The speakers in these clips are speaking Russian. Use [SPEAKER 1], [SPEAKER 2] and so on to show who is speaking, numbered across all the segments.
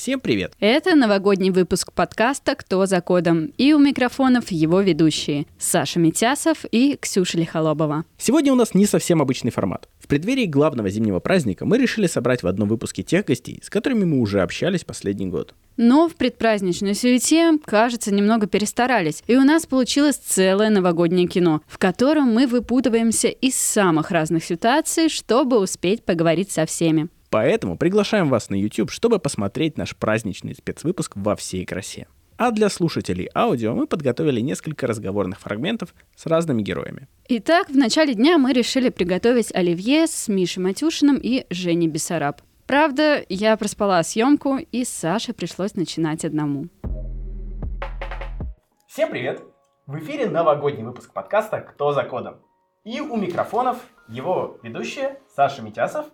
[SPEAKER 1] Всем привет!
[SPEAKER 2] Это новогодний выпуск подкаста «Кто за кодом?» и у микрофонов его ведущие Саша Митясов и Ксюша Лихолобова.
[SPEAKER 1] Сегодня у нас не совсем обычный формат. В преддверии главного зимнего праздника мы решили собрать в одном выпуске тех гостей, с которыми мы уже общались последний год.
[SPEAKER 2] Но в предпраздничной суете, кажется, немного перестарались, и у нас получилось целое новогоднее кино, в котором мы выпутываемся из самых разных ситуаций, чтобы успеть поговорить со всеми.
[SPEAKER 1] Поэтому приглашаем вас на YouTube, чтобы посмотреть наш праздничный спецвыпуск во всей красе. А для слушателей аудио мы подготовили несколько разговорных фрагментов с разными героями.
[SPEAKER 2] Итак, в начале дня мы решили приготовить оливье с Мишей Матюшиным и Женей Бессараб. Правда, я проспала съемку, и Саше пришлось начинать одному.
[SPEAKER 1] Всем привет! В эфире новогодний выпуск подкаста «Кто за кодом?». И у микрофонов его ведущие Саша Митясов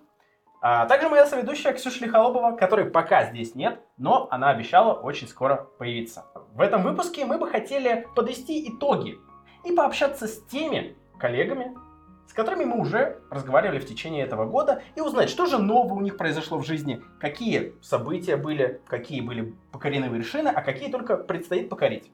[SPEAKER 1] а также моя соведущая Ксюша Лихолобова, которой пока здесь нет, но она обещала очень скоро появиться. В этом выпуске мы бы хотели подвести итоги и пообщаться с теми коллегами, с которыми мы уже разговаривали в течение этого года, и узнать, что же нового у них произошло в жизни, какие события были, какие были покорены вершины, а какие только предстоит покорить.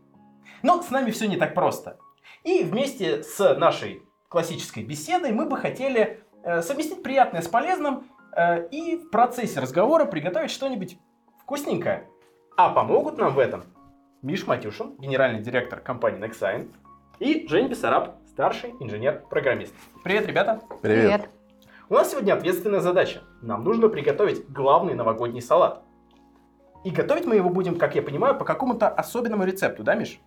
[SPEAKER 1] Но с нами все не так просто. И вместе с нашей классической беседой мы бы хотели э, совместить приятное с полезным Э, и в процессе разговора приготовить что-нибудь вкусненькое. А помогут нам в этом Миш Матюшин, генеральный директор компании Nexign, и Жень Бессараб, старший инженер-программист. Привет, ребята!
[SPEAKER 3] Привет! Привет.
[SPEAKER 1] У нас сегодня ответственная задача. Нам нужно приготовить главный новогодний салат. И готовить мы его будем, как я понимаю, по какому-то особенному рецепту, да, Миш?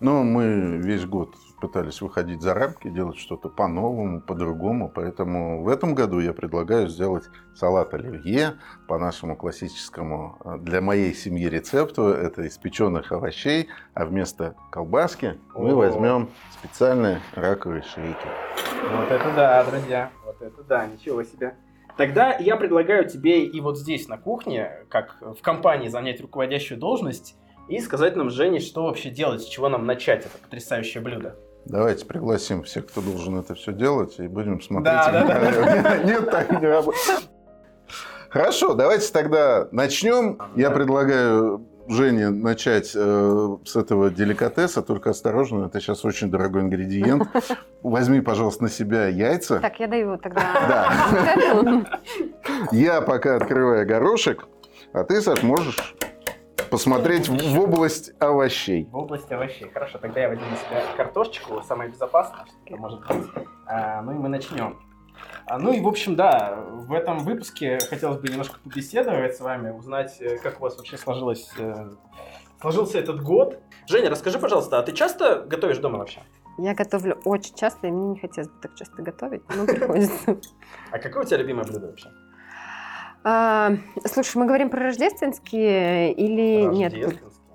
[SPEAKER 3] Ну, мы весь год пытались выходить за рамки, делать что-то по-новому, по-другому. Поэтому в этом году я предлагаю сделать салат оливье по нашему классическому э, для моей семьи рецепту. Это из печеных овощей, а вместо колбаски О -о -о. мы возьмем специальные раковые шейки.
[SPEAKER 1] Вот это да, друзья. Вот это да, ничего себе. Тогда я предлагаю тебе и вот здесь на кухне, как в компании занять руководящую должность и сказать нам, Жене, что вообще делать, с чего нам начать это потрясающее блюдо.
[SPEAKER 3] Давайте пригласим всех, кто должен это все делать, и будем смотреть.
[SPEAKER 1] Да, да, да.
[SPEAKER 3] Нет, так не работает. Хорошо, давайте тогда начнем. Я предлагаю Жене начать э, с этого деликатеса, только осторожно, это сейчас очень дорогой ингредиент. Возьми, пожалуйста, на себя яйца.
[SPEAKER 4] Так, я даю тогда.
[SPEAKER 3] Да. Я пока открываю горошек, а ты, Саш, можешь посмотреть в область овощей.
[SPEAKER 1] В область овощей. Хорошо, тогда я возьму на себя картошечку, самое безопасное, что может быть. А, ну и мы начнем. А, ну и, в общем, да, в этом выпуске хотелось бы немножко побеседовать с вами, узнать, э, как у вас вообще сложилось, э, сложился этот год. Женя, расскажи, пожалуйста, а ты часто готовишь дома вообще?
[SPEAKER 4] Я готовлю очень часто, и мне не хотелось бы так часто готовить, но приходится.
[SPEAKER 1] А какое у тебя любимое блюдо вообще?
[SPEAKER 4] А, слушай, мы говорим про рождественские или нет? Рождественские.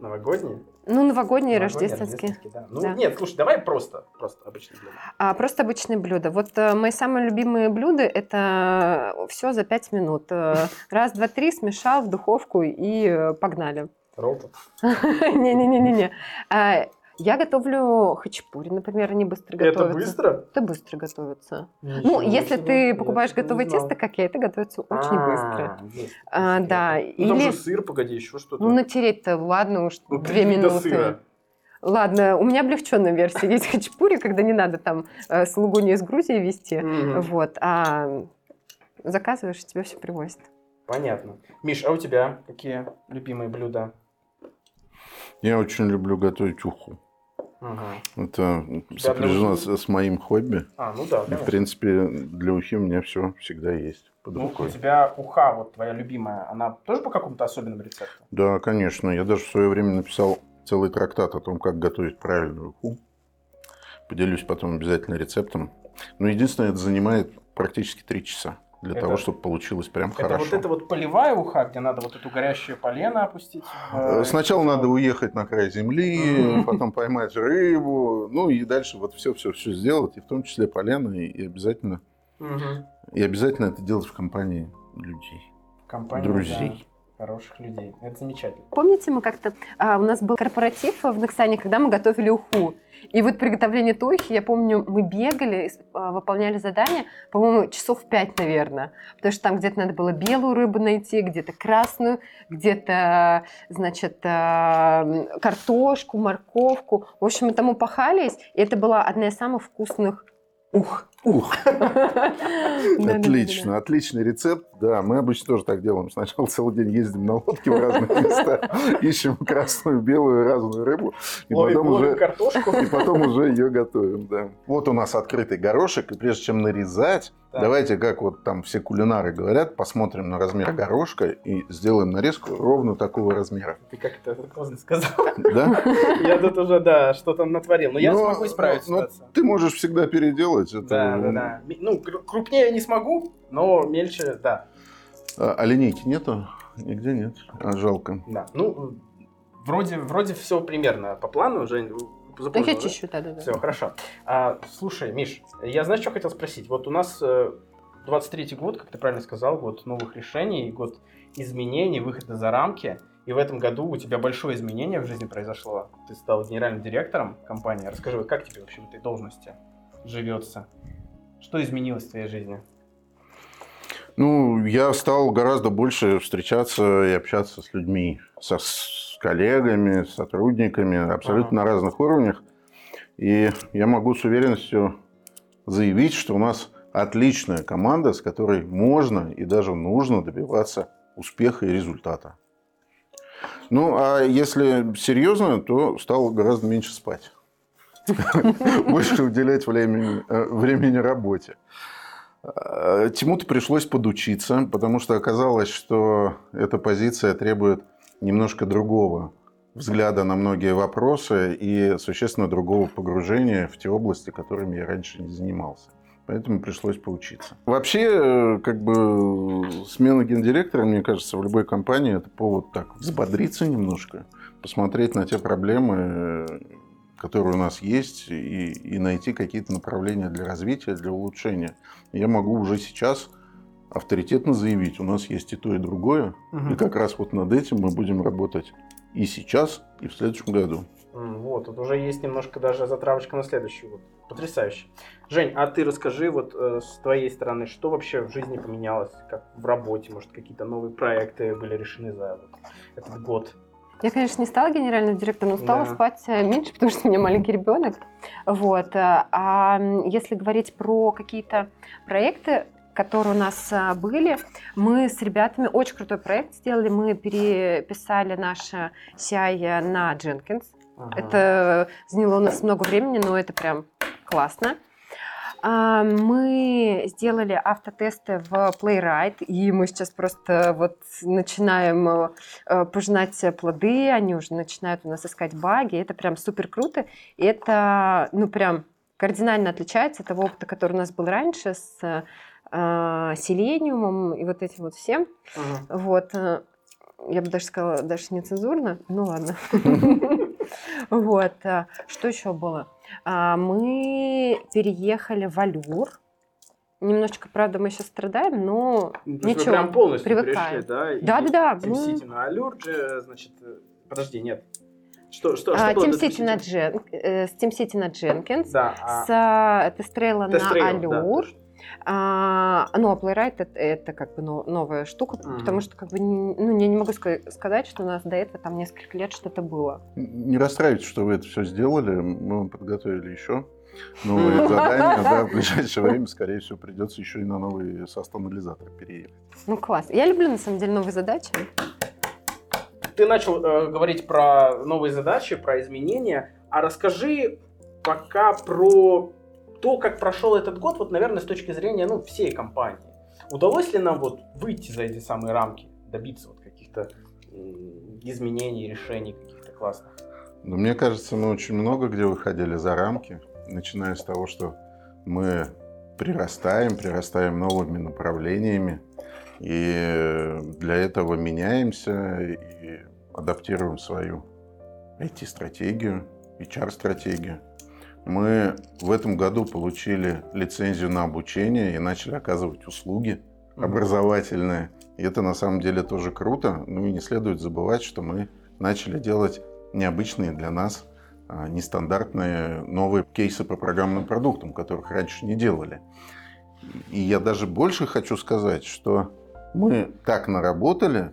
[SPEAKER 1] Новогодние?
[SPEAKER 4] Ну, новогодние, рождественские. рождественские
[SPEAKER 1] да. Ну, да. Нет, слушай, давай просто, просто обычные блюда.
[SPEAKER 4] А, просто обычные блюда. Вот а, мои самые любимые блюда – это все за пять минут. Э, раз, два, три, смешал в духовку и э, погнали.
[SPEAKER 1] Робот.
[SPEAKER 4] Не-не-не-не. Я готовлю хачапури, например, они быстро готовятся.
[SPEAKER 1] Это быстро?
[SPEAKER 4] Это быстро готовится. Ничего ну, если себе. ты покупаешь готовое тесто, как я, это готовится очень а, быстро. А, да.
[SPEAKER 1] Ну, Или... там же сыр, погоди, еще что-то.
[SPEAKER 4] Ну, натереть-то, ладно уж, ну, две минуты. Сыра. Ладно, у меня облегченная версия. Есть хачапури, когда не надо там э, слугу не из Грузии везти. Mm-hmm. Вот. А заказываешь, тебе все привозят.
[SPEAKER 1] Понятно. Миш, а у тебя какие любимые блюда?
[SPEAKER 3] Я очень люблю готовить уху. Угу. Это сопряжено с, с моим хобби.
[SPEAKER 1] А, ну да,
[SPEAKER 3] И, в принципе, для ухи у меня все всегда есть под ну,
[SPEAKER 1] рукой. У тебя уха, вот твоя любимая, она тоже по какому-то особенному рецепту?
[SPEAKER 3] Да, конечно. Я даже в свое время написал целый трактат о том, как готовить правильную уху. Поделюсь потом обязательно рецептом. Но единственное, это занимает практически три часа для это, того, чтобы получилось прям
[SPEAKER 1] это
[SPEAKER 3] хорошо.
[SPEAKER 1] вот это вот полевая уха, где надо вот эту горящее полено опустить?
[SPEAKER 3] Э, Сначала надо уехать на край земли, потом поймать рыбу, ну и дальше вот все-все-все сделать, и в том числе полено, и обязательно, и обязательно это делать в компании людей,
[SPEAKER 1] компании,
[SPEAKER 3] друзей.
[SPEAKER 1] Хороших людей. Это замечательно.
[SPEAKER 4] Помните, мы как-то... А, у нас был корпоратив в Наксане, когда мы готовили уху. И вот приготовление тухи, я помню, мы бегали, а, выполняли задания, по-моему, часов пять, наверное. Потому что там где-то надо было белую рыбу найти, где-то красную, где-то, значит, а, картошку, морковку. В общем, мы там упахались, и это была одна из самых вкусных Ух.
[SPEAKER 3] Ух. Отлично, отличный рецепт. Да, мы обычно тоже так делаем. Сначала целый день ездим на лодке в разные места, ищем красную, белую, разную рыбу. И потом уже картошку. И потом уже ее готовим, да. Вот у нас открытый горошек, и прежде чем нарезать, да. Давайте, как вот там все кулинары говорят, посмотрим на размер горошка и сделаем нарезку ровно такого размера.
[SPEAKER 1] Ты как это поздно сказал. Да? Я тут уже, да, что-то натворил. Но я смогу исправить но,
[SPEAKER 3] Ты можешь всегда переделать. Это...
[SPEAKER 1] Да, да, да. Ну, крупнее не смогу, но мельче, да.
[SPEAKER 3] А, а линейки нету? Нигде нет. А, жалко.
[SPEAKER 1] Да, ну, вроде, вроде все примерно по плану, Жень,
[SPEAKER 4] запомнил, да? Я чищу, да, да, да.
[SPEAKER 1] Все, хорошо. А, слушай, Миш, я знаешь, что хотел спросить? Вот у нас 23-й э, год, как ты правильно сказал, год новых решений, год изменений, выхода за рамки. И в этом году у тебя большое изменение в жизни произошло. Ты стал генеральным директором компании. Расскажи, как тебе вообще в этой должности живется? Что изменилось в твоей жизни?
[SPEAKER 3] Ну, я стал гораздо больше встречаться и общаться с людьми, со, с коллегами, с сотрудниками, абсолютно ага. на разных уровнях. И я могу с уверенностью заявить, что у нас отличная команда, с которой можно и даже нужно добиваться успеха и результата. Ну, а если серьезно, то стал гораздо меньше спать. Больше уделять времени, э, времени работе. Тиму-то э, пришлось подучиться, потому что оказалось, что эта позиция требует немножко другого взгляда на многие вопросы и существенно другого погружения в те области, которыми я раньше не занимался. Поэтому пришлось поучиться. Вообще, э, как бы смена гендиректора, мне кажется, в любой компании это повод так взбодриться немножко, посмотреть на те проблемы, которые у нас есть, и, и найти какие-то направления для развития, для улучшения. Я могу уже сейчас авторитетно заявить, у нас есть и то, и другое, угу. и как раз вот над этим мы будем работать и сейчас, и в следующем году.
[SPEAKER 1] Вот, тут уже есть немножко даже затравочка на следующий год. Потрясающе. Жень, а ты расскажи вот э, с твоей стороны, что вообще в жизни поменялось, как в работе, может, какие-то новые проекты были решены за вот этот год?
[SPEAKER 4] Я, конечно, не стала генеральным директором, но стала да. спать э, меньше, потому что у меня маленький ребенок. Вот. Э, а если говорить про какие-то проекты, которые у нас а, были, мы с ребятами очень крутой проект сделали. Мы переписали наше CI на Jenkins. Ага. Это заняло у нас много времени, но это прям классно. А, мы сделали автотесты в Playwright, и мы сейчас просто вот начинаем э, пожинать плоды, они уже начинают у нас искать баги, это прям супер круто, и это, ну, прям кардинально отличается от того опыта, который у нас был раньше с э, селениумом и вот этим вот всем. Ага. Вот. Э, я бы даже сказала, даже нецензурно. Ну ладно. Вот. Э, что еще было? А, мы переехали в Алюр. Немножечко, правда, мы сейчас страдаем, но ну, ничего, прям полностью привыкаем.
[SPEAKER 1] Перешли,
[SPEAKER 4] да? Да, да,
[SPEAKER 1] да. Тим Сити на Алюр, значит, подожди, нет.
[SPEAKER 4] Что, что, что Тим Сити на Джен, с Тим Сити на Дженкинс, да, а... с Тестрейла на Алюр. Да, а, ну, а Playwright это, это как бы новая штука, mm-hmm. потому что как бы ну, я не могу сказать, что у нас до этого там несколько лет что-то было.
[SPEAKER 3] Не расстраивайтесь, что вы это все сделали. Мы вам подготовили еще новые задания. Да, в ближайшее время, скорее всего, придется еще и на новый сост-анализатор переехать.
[SPEAKER 4] Ну, класс. Я люблю, на самом деле, новые задачи.
[SPEAKER 1] Ты начал э, говорить про новые задачи, про изменения. А расскажи пока про то, как прошел этот год, вот, наверное, с точки зрения ну, всей компании. Удалось ли нам вот выйти за эти самые рамки, добиться вот каких-то изменений, решений каких-то классных?
[SPEAKER 3] Ну, мне кажется, мы очень много где выходили за рамки, начиная с того, что мы прирастаем, прирастаем новыми направлениями, и для этого меняемся и адаптируем свою IT-стратегию, HR-стратегию. Мы в этом году получили лицензию на обучение и начали оказывать услуги образовательные. И это на самом деле тоже круто. Ну и не следует забывать, что мы начали делать необычные для нас, а, нестандартные новые кейсы по программным продуктам, которых раньше не делали. И я даже больше хочу сказать, что мы так наработали,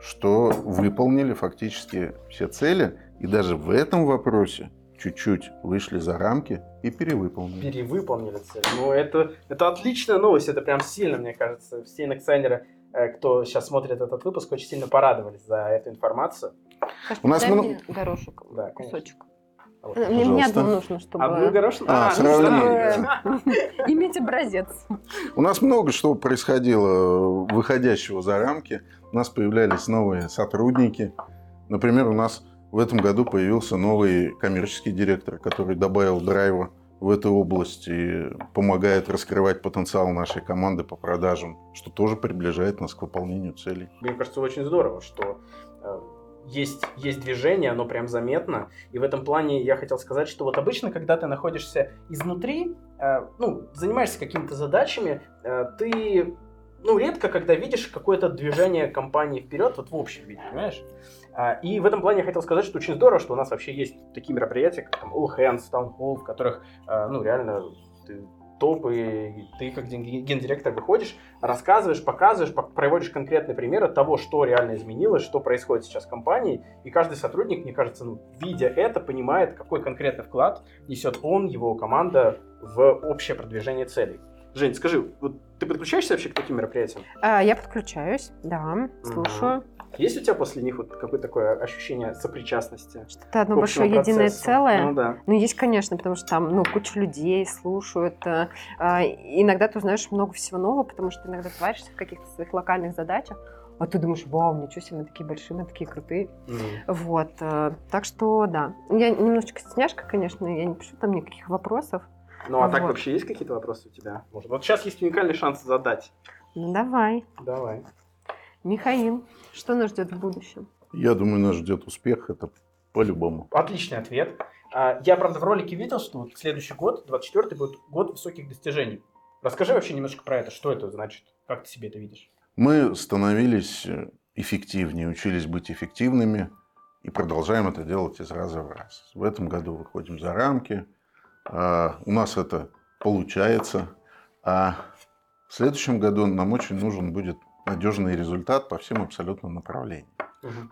[SPEAKER 3] что выполнили фактически все цели, и даже в этом вопросе чуть-чуть вышли за рамки и перевыполнили.
[SPEAKER 1] Перевыполнили цель. Ну, это, это отличная новость, это прям сильно, мне кажется. Все инакционеры, э, кто сейчас смотрит этот выпуск, очень сильно порадовались за эту информацию.
[SPEAKER 3] У нас много-
[SPEAKER 4] горошек,
[SPEAKER 1] Да,
[SPEAKER 4] кусочек.
[SPEAKER 1] Вот.
[SPEAKER 4] Мне, мне одну нужно, чтобы
[SPEAKER 1] Одну горошину?
[SPEAKER 3] А,
[SPEAKER 1] ну,
[SPEAKER 3] сравнили.
[SPEAKER 1] сравнили.
[SPEAKER 4] иметь образец.
[SPEAKER 3] У нас много что происходило, выходящего за рамки. У нас появлялись новые сотрудники. Например, у нас в этом году появился новый коммерческий директор, который добавил драйва в эту область и помогает раскрывать потенциал нашей команды по продажам, что тоже приближает нас к выполнению целей.
[SPEAKER 1] Мне кажется, очень здорово, что э, есть, есть движение, оно прям заметно. И в этом плане я хотел сказать, что вот обычно, когда ты находишься изнутри, э, ну, занимаешься какими-то задачами, э, ты, ну, редко, когда видишь какое-то движение компании вперед, вот в общем виде, понимаешь? А, И в этом плане я хотел сказать, что очень здорово, что у нас вообще есть такие мероприятия, как там All Hands, Town Hall, в которых, э, ну, реально ты топ, и ты как ген- гендиректор выходишь, рассказываешь, показываешь, пок- проводишь конкретные примеры того, что реально изменилось, что происходит сейчас в компании, и каждый сотрудник, мне кажется, ну, видя это, понимает, какой конкретный вклад несет он, его команда в общее продвижение целей. Жень, скажи, вот ты подключаешься вообще к таким мероприятиям?
[SPEAKER 4] А, я подключаюсь, да, слушаю.
[SPEAKER 1] Есть у тебя после них вот какое-то такое ощущение сопричастности?
[SPEAKER 4] Что-то одно большое единое
[SPEAKER 1] процессу?
[SPEAKER 4] целое.
[SPEAKER 1] Ну да.
[SPEAKER 4] Ну, есть, конечно, потому что там, ну, куча людей слушают. э, а, иногда ты узнаешь много всего нового, потому что иногда ты варишься в каких-то своих локальных задачах, а ты думаешь, вау, ничего себе, мы такие большие, мы такие крутые.
[SPEAKER 1] Мгм.
[SPEAKER 4] Вот, э, так что, да. Я немножечко стесняшка, конечно, я не пишу там никаких вопросов.
[SPEAKER 1] Ну а так
[SPEAKER 4] Вот.
[SPEAKER 1] вообще есть какие-то вопросы у тебя? Может, вот сейчас есть уникальный шанс задать.
[SPEAKER 4] Ну, давай.
[SPEAKER 1] Давай.
[SPEAKER 4] Михаил, что нас ждет в будущем?
[SPEAKER 3] Я думаю, нас ждет успех, это по-любому.
[SPEAKER 1] Отличный ответ. А, Я, правда, в ролике видел, что вот следующий год, 24-й, будет год высоких достижений. Расскажи вообще немножко про это. Что это значит? Как ты себе это видишь?
[SPEAKER 3] Мы становились эффективнее, учились быть эффективными и продолжаем это делать из раза в раз. В этом году выходим за рамки, а, у нас это получается, а в следующем году нам очень нужен будет надежный результат по всем абсолютно направлениям.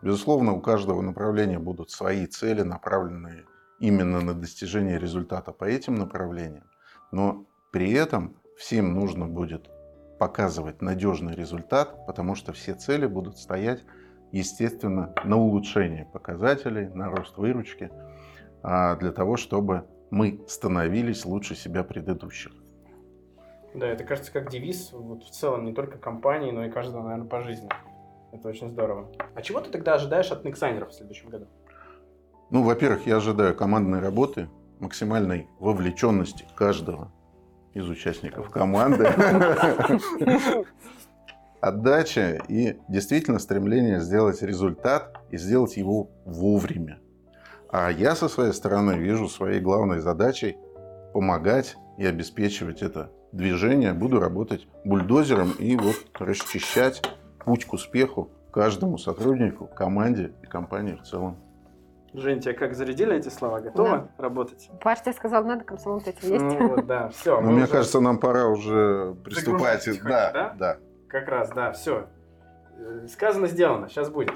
[SPEAKER 3] Безусловно, у каждого направления будут свои цели, направленные именно на достижение результата по этим направлениям. Но при этом всем нужно будет показывать надежный результат, потому что все цели будут стоять, естественно, на улучшение показателей, на рост выручки, а, для того, чтобы мы становились лучше себя предыдущих.
[SPEAKER 1] Да, это кажется как девиз вот в целом не только компании, но и каждого, наверное, по жизни. Это очень здорово. А чего ты тогда ожидаешь от Нексайнеров в следующем году?
[SPEAKER 3] Ну, во-первых, я ожидаю командной работы, максимальной вовлеченности каждого из участников команды, отдача и действительно стремление сделать результат и сделать его вовремя. А я со своей стороны вижу своей главной задачей помогать и обеспечивать это движение. Буду работать бульдозером и вот расчищать путь к успеху каждому сотруднику, команде и компании в целом.
[SPEAKER 1] Жень, тебя как зарядили эти слова? Готова работать?
[SPEAKER 4] Паш тебе сказал, надо, комсомол тебя есть.
[SPEAKER 1] Ну вот, да, все.
[SPEAKER 3] Ну, мне кажется, нам пора уже приступать. Да,
[SPEAKER 1] потихоньку,
[SPEAKER 3] да.
[SPEAKER 1] Как раз, да, все. Сказано, сделано. Сейчас будет.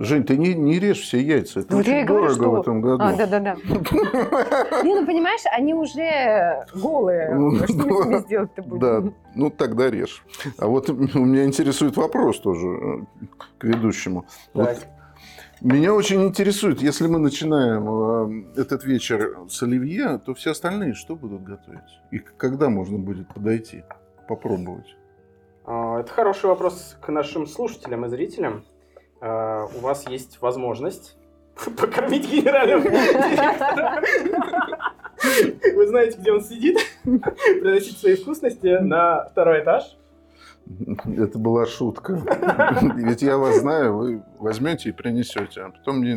[SPEAKER 3] Жень, ты не, не режь все яйца. Это
[SPEAKER 4] я
[SPEAKER 3] очень
[SPEAKER 4] и говорю,
[SPEAKER 3] дорого
[SPEAKER 4] что-
[SPEAKER 3] в этом году.
[SPEAKER 4] А, да-да-да. Не, ну понимаешь, они уже голые.
[SPEAKER 3] Ну,
[SPEAKER 4] Что мы с ними сделать-то будем?
[SPEAKER 3] Да, ну тогда режь. А вот у меня интересует вопрос тоже э, к ведущему. Меня очень интересует, если мы начинаем э, этот вечер с оливье, то все остальные что будут готовить? И когда можно будет подойти, попробовать?
[SPEAKER 1] А, Это хороший вопрос к нашим слушателям и зрителям. А, У вас есть возможность покормить генерального. Вы знаете, где он сидит? Приносить свои вкусности на второй этаж.
[SPEAKER 3] Это была шутка. Ведь я вас знаю, вы возьмете и принесете, а потом мне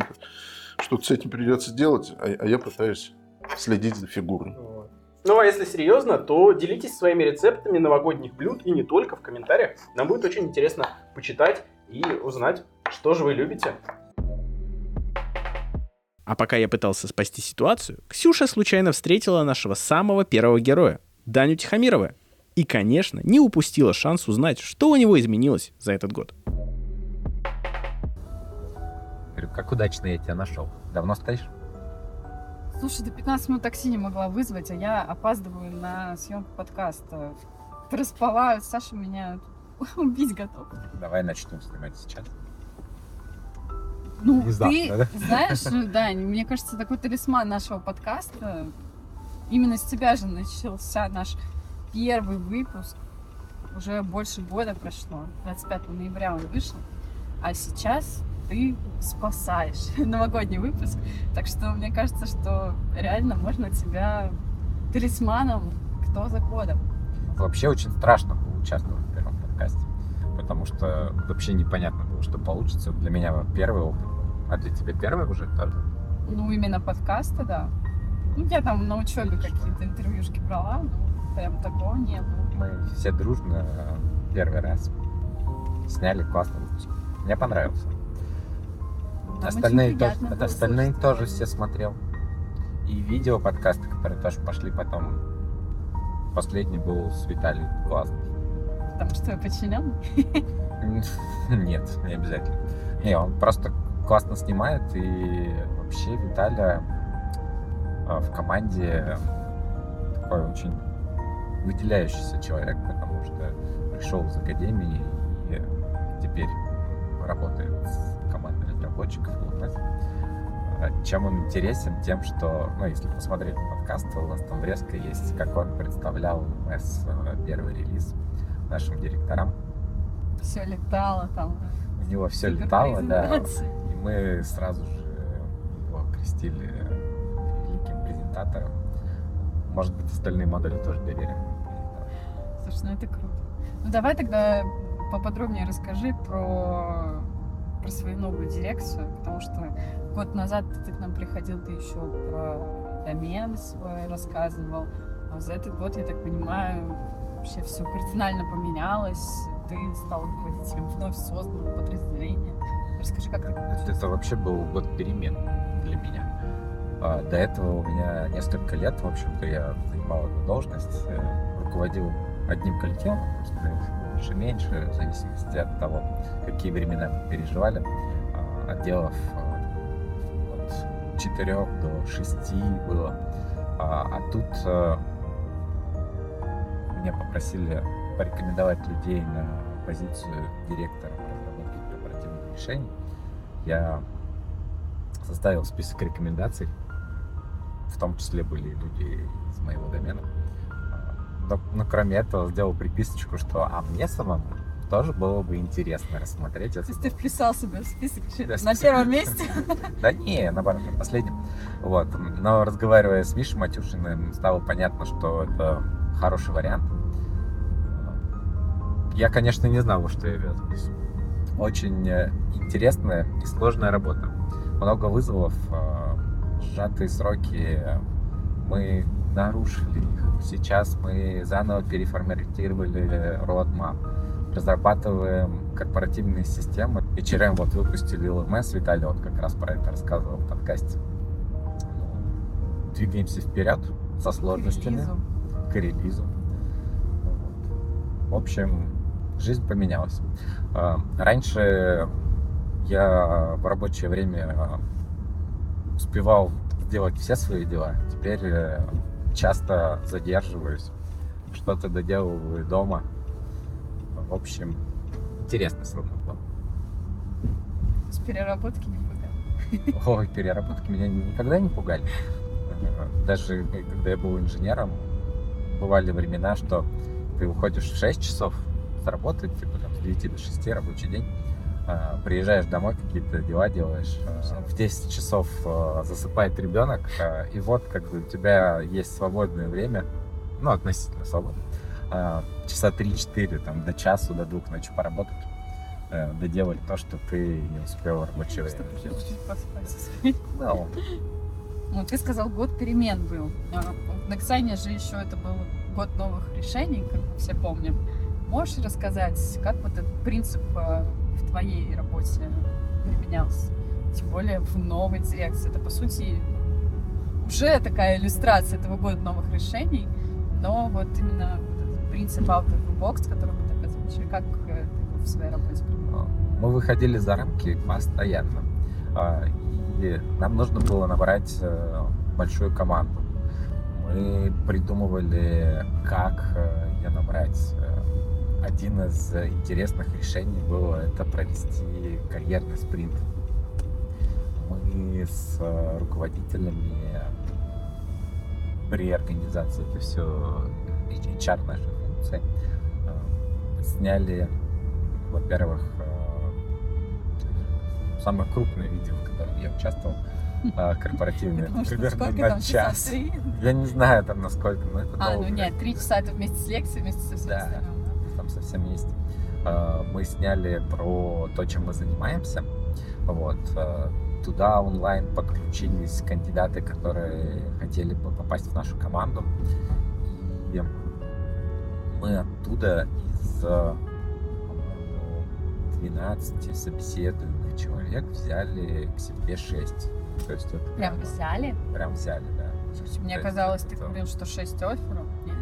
[SPEAKER 3] что-то с этим придется делать, а а я пытаюсь следить за фигурой.
[SPEAKER 5] Ну а если серьезно, то делитесь своими рецептами новогодних блюд и не только в комментариях. Нам будет очень интересно почитать и узнать, что же вы любите. А пока я пытался спасти ситуацию, Ксюша случайно встретила нашего самого первого героя, Даню Тихомирова. И, конечно, не упустила шанс узнать, что у него изменилось за этот год.
[SPEAKER 6] Говорю, как удачно я тебя нашел. Давно стоишь?
[SPEAKER 7] Слушай, до 15 минут такси не могла вызвать, а я опаздываю на съемку подкаста. Проспала, Саша меня убить готов.
[SPEAKER 6] Давай начнем снимать сейчас.
[SPEAKER 7] Ну,
[SPEAKER 6] Не
[SPEAKER 7] ты
[SPEAKER 6] завтра,
[SPEAKER 7] знаешь, Дань, мне кажется, такой талисман нашего подкаста. Именно с тебя же начался наш первый выпуск. Уже больше года прошло. 25 ноября он вышел. А сейчас ты спасаешь новогодний выпуск. Так что мне кажется, что реально можно тебя талисманом кто за кодом.
[SPEAKER 6] Вообще очень страшно было участвовать в первом подкасте. Потому что вообще непонятно было, что получится. Для меня первый опыт. А для тебя первый уже тоже?
[SPEAKER 7] Ну, именно подкаста, да. Ну, я там на учебе какие-то интервьюшки брала, но прям такого не было.
[SPEAKER 6] Мы все дружно первый раз сняли классный выпуск. Мне понравился.
[SPEAKER 7] Нам
[SPEAKER 6] остальные тоже,
[SPEAKER 7] было
[SPEAKER 6] остальные
[SPEAKER 7] слышать
[SPEAKER 6] тоже все смотрел. И видео подкасты, которые тоже пошли потом. Последний был с Виталием классный.
[SPEAKER 7] Потому что подчинен.
[SPEAKER 6] Нет, не обязательно. Не, он просто классно снимает, и вообще Виталя а, в команде такой очень выделяющийся человек, потому что пришел из академии и теперь работает с командой разработчиков. А Чем он интересен? Тем, что, ну, если посмотреть подкаст, у нас там врезка есть, как он представлял LMS э, первый релиз нашим директорам.
[SPEAKER 7] Все летало там.
[SPEAKER 6] У него все летало, да. И мы сразу же его крестили великим презентатором. Может быть, остальные модули тоже доверим.
[SPEAKER 7] Слушай, ну это круто. Ну давай тогда поподробнее расскажи про, про свою новую дирекцию, потому что год назад ты к нам приходил, ты еще про домен свой рассказывал, а за этот год, я так понимаю, вообще все кардинально поменялось, ты стал руководителем вновь созданного подразделения. Расскажи, как
[SPEAKER 6] Это, это вообще был год перемен для меня. А, До этого у меня несколько лет, в общем-то, я занимал эту должность, э, руководил одним коллективом, больше меньше, в зависимости от того, какие времена мы переживали. А, Отделов э, от 4 до 6 было. А а тут э, меня попросили порекомендовать людей на позицию директора по разработке корпоративных решений. Я составил список рекомендаций, в том числе были люди из моего домена. А, Но, но кроме этого сделал приписочку, что а мне самому тоже было бы интересно рассмотреть
[SPEAKER 7] То есть ты вписал себя в список
[SPEAKER 6] Да,
[SPEAKER 7] на
[SPEAKER 6] список.
[SPEAKER 7] первом месте?
[SPEAKER 6] Да не, наоборот, на последнем. Вот. Но разговаривая с Мишей Матюшиным, стало понятно, что это хороший вариант. Я, конечно, не знал, во что я ввязываюсь. Очень э, интересная и сложная работа. Много вызовов, э, сжатые сроки. Мы нарушили их. Сейчас мы заново переформатировали roadmap. Разрабатываем корпоративные системы. И HRM вот выпустили LMS, Виталий вот как раз про это рассказывал в подкасте. Двигаемся вперед со сложностями
[SPEAKER 7] Релизу.
[SPEAKER 6] К релизу. В общем, жизнь поменялась. А, Раньше я в рабочее время успевал сделать все свои дела. Теперь э, часто задерживаюсь, что-то доделываю дома. В общем, интересно срок был.
[SPEAKER 7] С переработки не пугал.
[SPEAKER 6] Ой, переработки меня никогда не пугали. Даже когда я был инженером, бывали времена, что ты уходишь в 6 часов с работы, типа там с 9 до 6 рабочий день, а, приезжаешь домой, какие-то дела делаешь, а, в 10 часов а, засыпает ребенок, и вот как бы у тебя есть свободное время, ну, относительно свободное, часа 3-4, там, до часу, до двух ночи поработать, э, доделать то, что ты не успел в рабочее
[SPEAKER 7] Чтобы
[SPEAKER 6] время сделать.
[SPEAKER 7] чуть-чуть поспать.
[SPEAKER 6] Ну,
[SPEAKER 7] Ну, ты сказал, год перемен был. А в Нексане же еще это был год новых решений, как мы все помним. Можешь рассказать, как вот этот принцип э, в твоей работе применялся? Тем более в новой дирекции. Это, по сути, уже такая иллюстрация этого года новых решений, но вот именно вот этот принцип out of the box, который мы так озвучили, как э, ты в своей работе применял?
[SPEAKER 6] Мы выходили за рамки постоянно. А, и нам нужно было набрать э, большую команду. Мы придумывали, как э, ее набрать. Один из интересных решений было это провести карьерный спринт. Мы с руководителями при организации это все HR наши функции сняли, во-первых, самое крупное видео, в котором я участвовал, а, корпоративное, примерно на час. Я не знаю там насколько, но это
[SPEAKER 7] А, ну нет, три часа это вместе с лекцией, вместе со всем
[SPEAKER 6] да, там совсем есть. А, мы сняли про то, чем мы занимаемся. Вот. А, туда онлайн подключились кандидаты, которые хотели бы попасть в нашу команду. И мы оттуда из 12 собеседуемых человек взяли к себе 6.
[SPEAKER 7] То есть это прям, взяли?
[SPEAKER 6] Прям взяли, да.
[SPEAKER 7] Мне То казалось, ты говорил, что 6 офферов. Нет.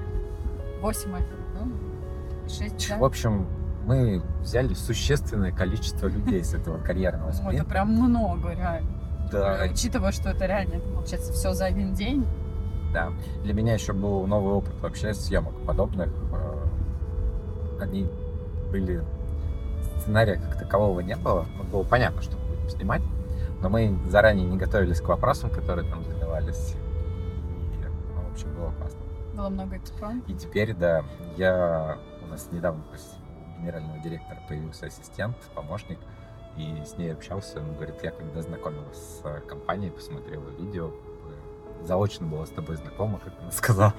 [SPEAKER 7] 8 офферов, да? 6
[SPEAKER 6] В общем, мы взяли существенное количество людей с этого карьерного спринта.
[SPEAKER 7] Это прям много, реально.
[SPEAKER 6] Да.
[SPEAKER 7] Учитывая, что это реально, получается, все за один день.
[SPEAKER 6] Да. Для меня еще был новый опыт вообще съемок подобных. Э, они были сценария как такового не было. Было понятно, что мы будем снимать, но мы заранее не готовились к вопросам, которые там задавались. И, ну, в общем, было классно.
[SPEAKER 7] Было много экспромт.
[SPEAKER 6] И теперь, да, я... У нас недавно у генерального директора появился ассистент, помощник, и с ней общался. Он говорит, я когда знакомилась с компанией, посмотрела видео, заочно была с тобой знакома, как она сказала.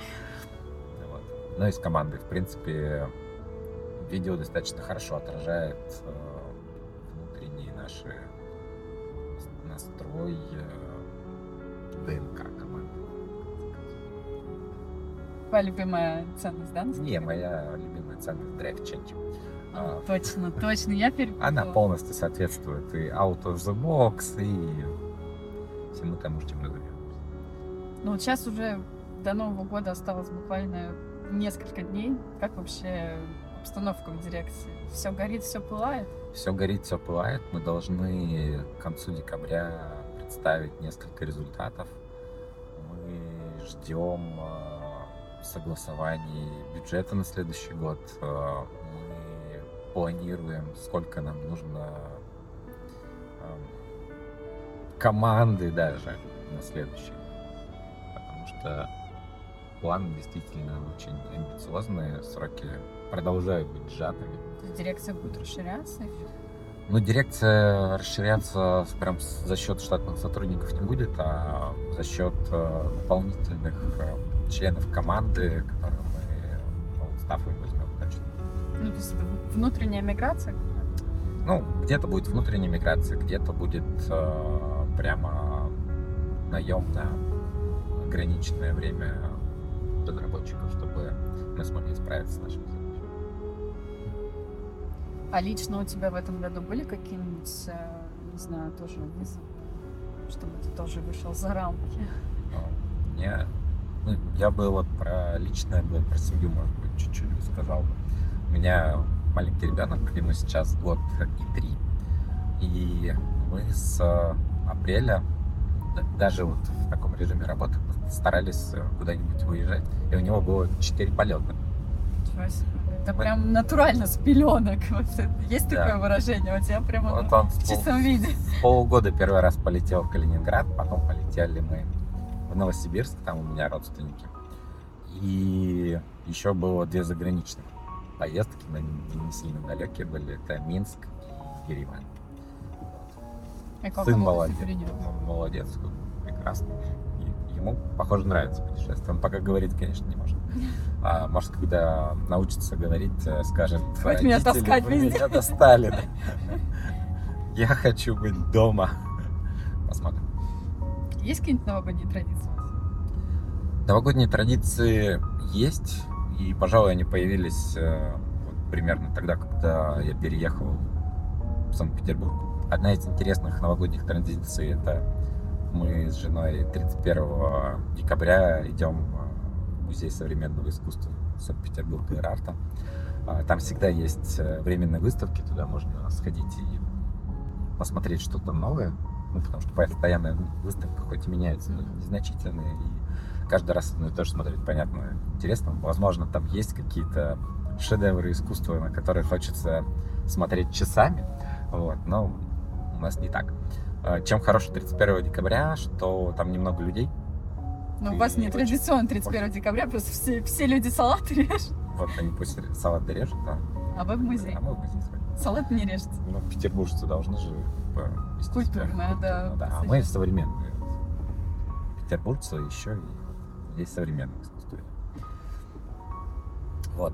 [SPEAKER 6] Вот. Ну и с командой, в принципе, видео достаточно хорошо отражает э, внутренние наши настрой э, ДНК команды.
[SPEAKER 7] Твоя любимая ценность, да?
[SPEAKER 6] Не, моя любимая ценность Drive Change.
[SPEAKER 7] А, точно, точно, я перепутала.
[SPEAKER 6] Она полностью соответствует и out of the box, и всему тому, чем мы занимаемся.
[SPEAKER 7] Ну вот сейчас уже до Нового года осталось буквально несколько дней. Как вообще обстановка в дирекции? Все горит, все пылает?
[SPEAKER 6] Все горит, все пылает. Мы должны к концу декабря представить несколько результатов. Мы ждем э, согласований бюджета на следующий год. Э, мы планируем, сколько нам нужно э, команды даже на следующий. Потому что планы действительно очень амбициозные, сроки продолжают быть сжатыми.
[SPEAKER 7] То есть дирекция будет расширяться?
[SPEAKER 6] Ну, дирекция расширяться прям за счет штатных сотрудников не будет, а за счет э, дополнительных э, членов команды, которые мы ну, стафом возьмем точно.
[SPEAKER 7] Ну, то есть внутренняя миграция?
[SPEAKER 6] Ну, где-то будет внутренняя миграция, где-то будет э, прямо наем на ограниченное время разработчиков, чтобы мы смогли справиться с задачами.
[SPEAKER 7] А лично у тебя в этом году были какие-нибудь, э, не знаю, тоже вызовы, чтобы ты тоже вышел за рамки?
[SPEAKER 6] Я, ну, я бы вот про личное, бы про семью, может быть, чуть-чуть сказал. У меня маленький ребенок, ему сейчас год и три. И мы с апреля, даже вот в таком режиме работы, старались куда-нибудь выезжать. И у него было четыре полета.
[SPEAKER 7] Ничего себе. Это прям натурально с пеленок. Вот, есть да. такое выражение? У тебя прямо вот он в чистом пол, виде.
[SPEAKER 6] Полгода первый раз полетел в Калининград, потом полетели мы в Новосибирск, там у меня родственники. И еще было две заграничных поездки, но не сильно далекие были. Это Минск и Ереван.
[SPEAKER 7] Вот. Сын
[SPEAKER 6] молодец. Молодец, прекрасно ему, похоже, нравится путешествие. Он пока говорить, конечно, не может. А может, когда научится говорить, э, скажет,
[SPEAKER 7] Хоть меня таскать
[SPEAKER 6] вы меня достали. Да? Я хочу быть дома. Посмотрим.
[SPEAKER 7] Есть какие-нибудь новогодние традиции?
[SPEAKER 6] Новогодние традиции есть, и, пожалуй, они появились э, вот, примерно тогда, когда я переехал в Санкт-Петербург. Одна из интересных новогодних традиций — это мы с женой 31 декабря идем в Музей современного искусства Санкт-Петербурга и Рарта. А, там всегда есть э, временные выставки, туда можно сходить и посмотреть что-то новое. Ну, потому что постоянная выставка хоть и меняется, но незначительная. И каждый раз одно и то же смотреть, понятно, интересно. Возможно, там есть какие-то шедевры искусства, на которые хочется смотреть часами. Вот, но у нас не так. А, чем хорошо 31 декабря, что там немного людей.
[SPEAKER 7] Но у вас не традиционно 31 декабря, просто все, все люди салаты режут.
[SPEAKER 6] Вот они пусть салат режут, да.
[SPEAKER 7] А вы в музей.
[SPEAKER 6] А мы в музей сходим.
[SPEAKER 7] Салат не режете.
[SPEAKER 6] Ну, петербуржцы должны же вести
[SPEAKER 7] Культурно, да.
[SPEAKER 6] Ну, да. А мы современные. Петербуржцы еще и есть современное искусство. Вот.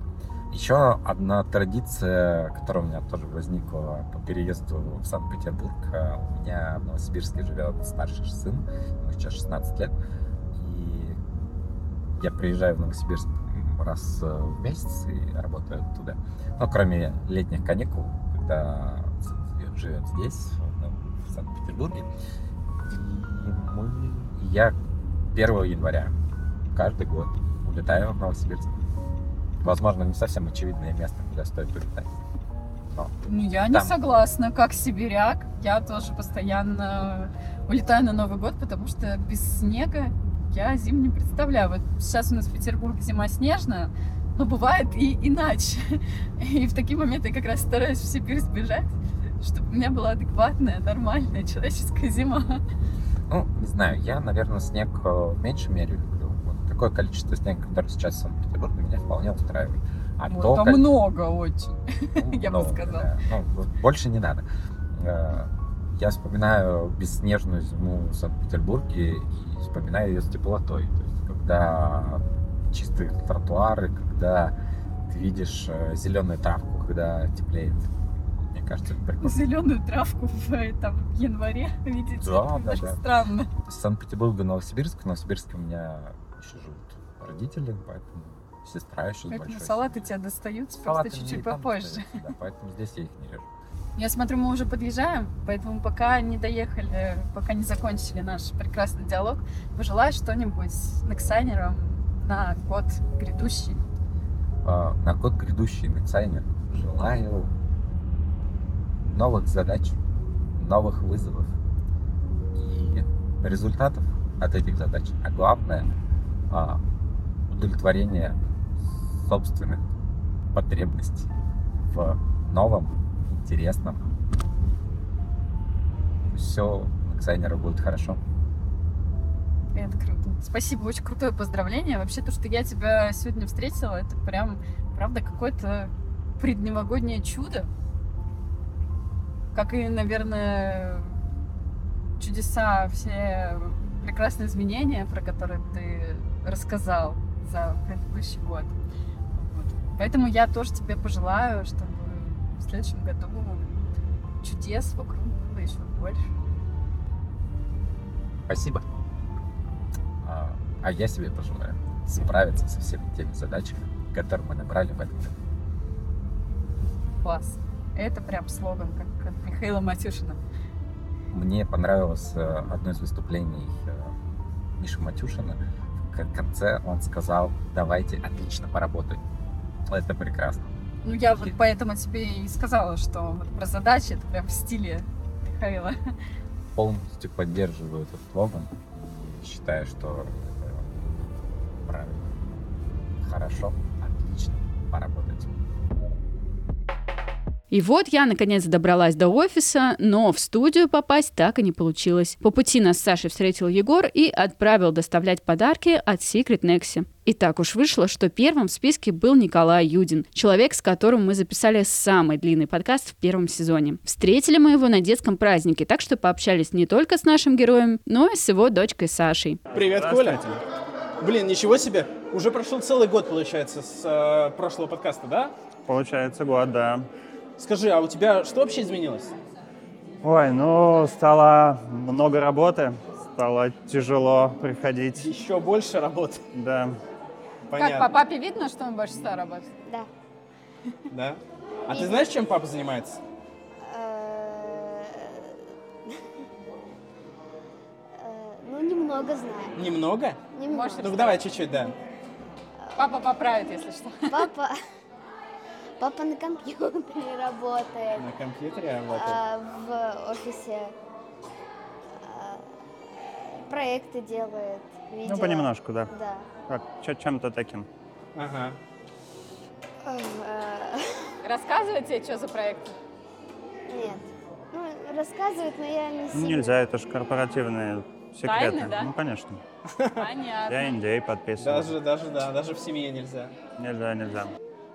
[SPEAKER 6] Еще одна традиция, которая у меня тоже возникла по переезду в Санкт-Петербург. У меня в Новосибирске живет старший сын, ему сейчас 16 лет. Я приезжаю в Новосибирск раз в месяц и работаю оттуда. Ну, кроме летних каникул, когда живет здесь, в Санкт-Петербурге. И мы, я 1 января каждый год улетаю в Новосибирск. Возможно, не совсем очевидное место, куда стоит улетать.
[SPEAKER 7] Но ну, я там... не согласна. Как сибиряк, я тоже постоянно улетаю на Новый год, потому что без снега я зиму не представляю. Вот сейчас у нас в Петербурге зима снежная, но бывает и иначе. И в такие моменты я как раз стараюсь в Сибирь сбежать, чтобы у меня была адекватная, нормальная человеческая зима.
[SPEAKER 6] Ну, не знаю, я, наверное, снег э, в меньшей мере люблю. Вот такое количество снега, которое сейчас в Санкт-Петербурге, меня вполне устраивает.
[SPEAKER 7] А вот, то, там как... много очень, ну, я бы сказала.
[SPEAKER 6] Ну, больше не надо. Я вспоминаю бесснежную зиму в Санкт-Петербурге и вспоминаю ее с теплотой. То есть, когда чистые тротуары, когда ты видишь э, зеленую травку, когда теплеет. Мне кажется, это прикольно.
[SPEAKER 7] Зеленую травку в, э, там, в январе видите? Да, да, да. странно.
[SPEAKER 6] Санкт-Петербург и Новосибирск. В Новосибирске у меня еще живут родители, поэтому сестра еще
[SPEAKER 7] Поэтому большой. салаты тебя достаются салаты просто чуть-чуть попозже.
[SPEAKER 6] Да, поэтому здесь я их не режу.
[SPEAKER 7] Я смотрю, мы уже подъезжаем, поэтому пока не доехали, пока не закончили наш прекрасный диалог, пожелаю что-нибудь Нексайнерам на год грядущий.
[SPEAKER 6] А, на год грядущий Нексайнер желаю новых задач, новых вызовов и результатов от этих задач. А главное, а, удовлетворение собственных потребностей в новом интересно. Все дизайнеру будет хорошо.
[SPEAKER 7] Это круто. Спасибо, очень крутое поздравление. Вообще, то, что я тебя сегодня встретила, это прям, правда, какое-то предновогоднее чудо. Как и, наверное, чудеса, все прекрасные изменения, про которые ты рассказал за предыдущий год. Вот. Поэтому я тоже тебе пожелаю, чтобы в следующем году чудес вокруг было еще больше.
[SPEAKER 6] Спасибо. А, а я себе пожелаю справиться со всеми теми задачами, которые мы набрали в этом году.
[SPEAKER 7] Класс. Это прям слоган, как от Михаила Матюшина.
[SPEAKER 6] Мне понравилось э, одно из выступлений э, Миши Матюшина. В конце он сказал, давайте отлично поработать. Это прекрасно.
[SPEAKER 7] Ну, я вот поэтому тебе и сказала, что вот про задачи это прям в стиле Михаила.
[SPEAKER 6] Полностью поддерживаю этот слоган и считаю, что правильно, хорошо, отлично поработать.
[SPEAKER 7] И вот я наконец добралась до офиса, но в студию попасть так и не получилось. По пути нас с Сашей встретил Егор и отправил доставлять подарки от Secret Nexi. И так уж вышло, что первым в списке был Николай Юдин, человек, с которым мы записали самый длинный подкаст в первом сезоне. Встретили мы его на детском празднике, так что пообщались не только с нашим героем, но и с его дочкой Сашей.
[SPEAKER 1] Привет, Коля. Блин, ничего себе. Уже прошел целый год, получается, с э, прошлого подкаста, да?
[SPEAKER 8] Получается год, да.
[SPEAKER 1] Скажи, а у тебя что вообще изменилось?
[SPEAKER 8] Ой, ну, стало много работы, Стало тяжело приходить.
[SPEAKER 1] Еще больше работы.
[SPEAKER 8] Да.
[SPEAKER 1] Понятно.
[SPEAKER 2] Как по папе видно, что он больше ста работает?
[SPEAKER 9] Да.
[SPEAKER 1] Да? А ты знаешь, чем папа занимается?
[SPEAKER 9] Э, э, Ну, немного знаю.
[SPEAKER 1] Немного?
[SPEAKER 9] Немного.
[SPEAKER 1] Ну давай чуть-чуть, да.
[SPEAKER 2] Папа поправит, если что.
[SPEAKER 9] Папа... Папа на компьютере работает.
[SPEAKER 1] На компьютере работает.
[SPEAKER 9] а, в офисе а, проекты делает, видео.
[SPEAKER 8] Ну, понемножку, да.
[SPEAKER 9] Да.
[SPEAKER 8] Как, чем-то таким.
[SPEAKER 1] Ага.
[SPEAKER 9] Э,
[SPEAKER 2] Рассказывайте, что за проект?
[SPEAKER 9] Нет. Ну, рассказывает, но я не
[SPEAKER 8] Ну,
[SPEAKER 9] сильно.
[SPEAKER 8] Нельзя, это же корпоративные секреты.
[SPEAKER 2] Тайны, да?
[SPEAKER 8] Ну, конечно.
[SPEAKER 2] Понятно.
[SPEAKER 8] Я индей подписывал.
[SPEAKER 1] Даже, даже, да, даже в семье нельзя.
[SPEAKER 8] Нельзя, нельзя.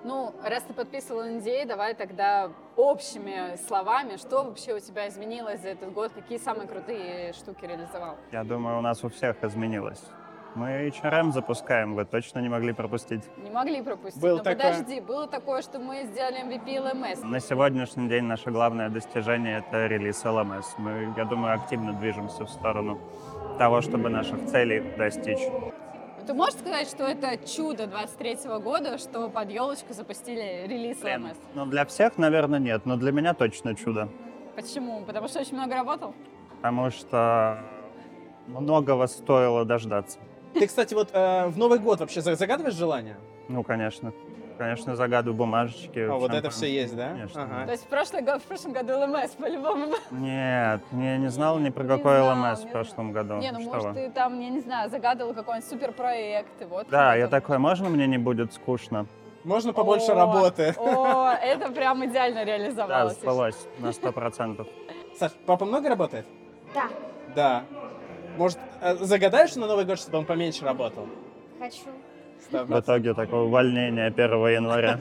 [SPEAKER 2] Ну, раз ты подписывал NDA, давай тогда общими словами, что вообще у тебя изменилось за этот год, какие самые крутые штуки реализовал?
[SPEAKER 8] Я думаю, у нас у всех изменилось. Мы HRM запускаем, вы точно не могли пропустить.
[SPEAKER 2] Не могли пропустить.
[SPEAKER 1] Был
[SPEAKER 2] Но
[SPEAKER 1] такое.
[SPEAKER 2] подожди, было такое, что мы сделали MVP LMS.
[SPEAKER 8] На сегодняшний день наше главное достижение — это релиз LMS. Мы, я думаю, активно движемся в сторону того, чтобы наших целей достичь.
[SPEAKER 2] Ты можешь сказать, что это чудо 23 года, что под елочку запустили релиз
[SPEAKER 8] Блин,
[SPEAKER 2] LMS?
[SPEAKER 8] Ну, для всех, наверное, нет, но для меня точно чудо.
[SPEAKER 2] Почему? Потому что очень много работал?
[SPEAKER 8] Потому что многого стоило дождаться.
[SPEAKER 1] Ты, кстати, вот э, в Новый год вообще за- загадываешь желание?
[SPEAKER 8] Ну, конечно. Конечно, загадываю бумажечки.
[SPEAKER 1] А, вот это все есть, да?
[SPEAKER 8] Конечно.
[SPEAKER 1] Ага.
[SPEAKER 2] То есть в, прошлый год, в прошлом году LMS по-любому был.
[SPEAKER 8] Нет, не, не знал ни про
[SPEAKER 2] Не
[SPEAKER 8] какой
[SPEAKER 2] знал,
[SPEAKER 8] ЛМС в прошлом году.
[SPEAKER 2] Не, ну
[SPEAKER 8] Что
[SPEAKER 2] может
[SPEAKER 8] вы.
[SPEAKER 2] ты там, я не знаю, загадывал какой-нибудь суперпроект. И вот
[SPEAKER 8] Да, я такой, можно мне не будет скучно?
[SPEAKER 1] Можно побольше
[SPEAKER 2] О,
[SPEAKER 1] работы.
[SPEAKER 2] О, это прям идеально
[SPEAKER 8] Да,
[SPEAKER 2] реализовалось.
[SPEAKER 8] спалось на сто процентов.
[SPEAKER 1] Саш, папа много работает?
[SPEAKER 9] Да,
[SPEAKER 1] Да. Может, э, загадаешь на Новый год, чтобы он поменьше работал?
[SPEAKER 9] хочу.
[SPEAKER 8] В итоге такое увольнение 1 января.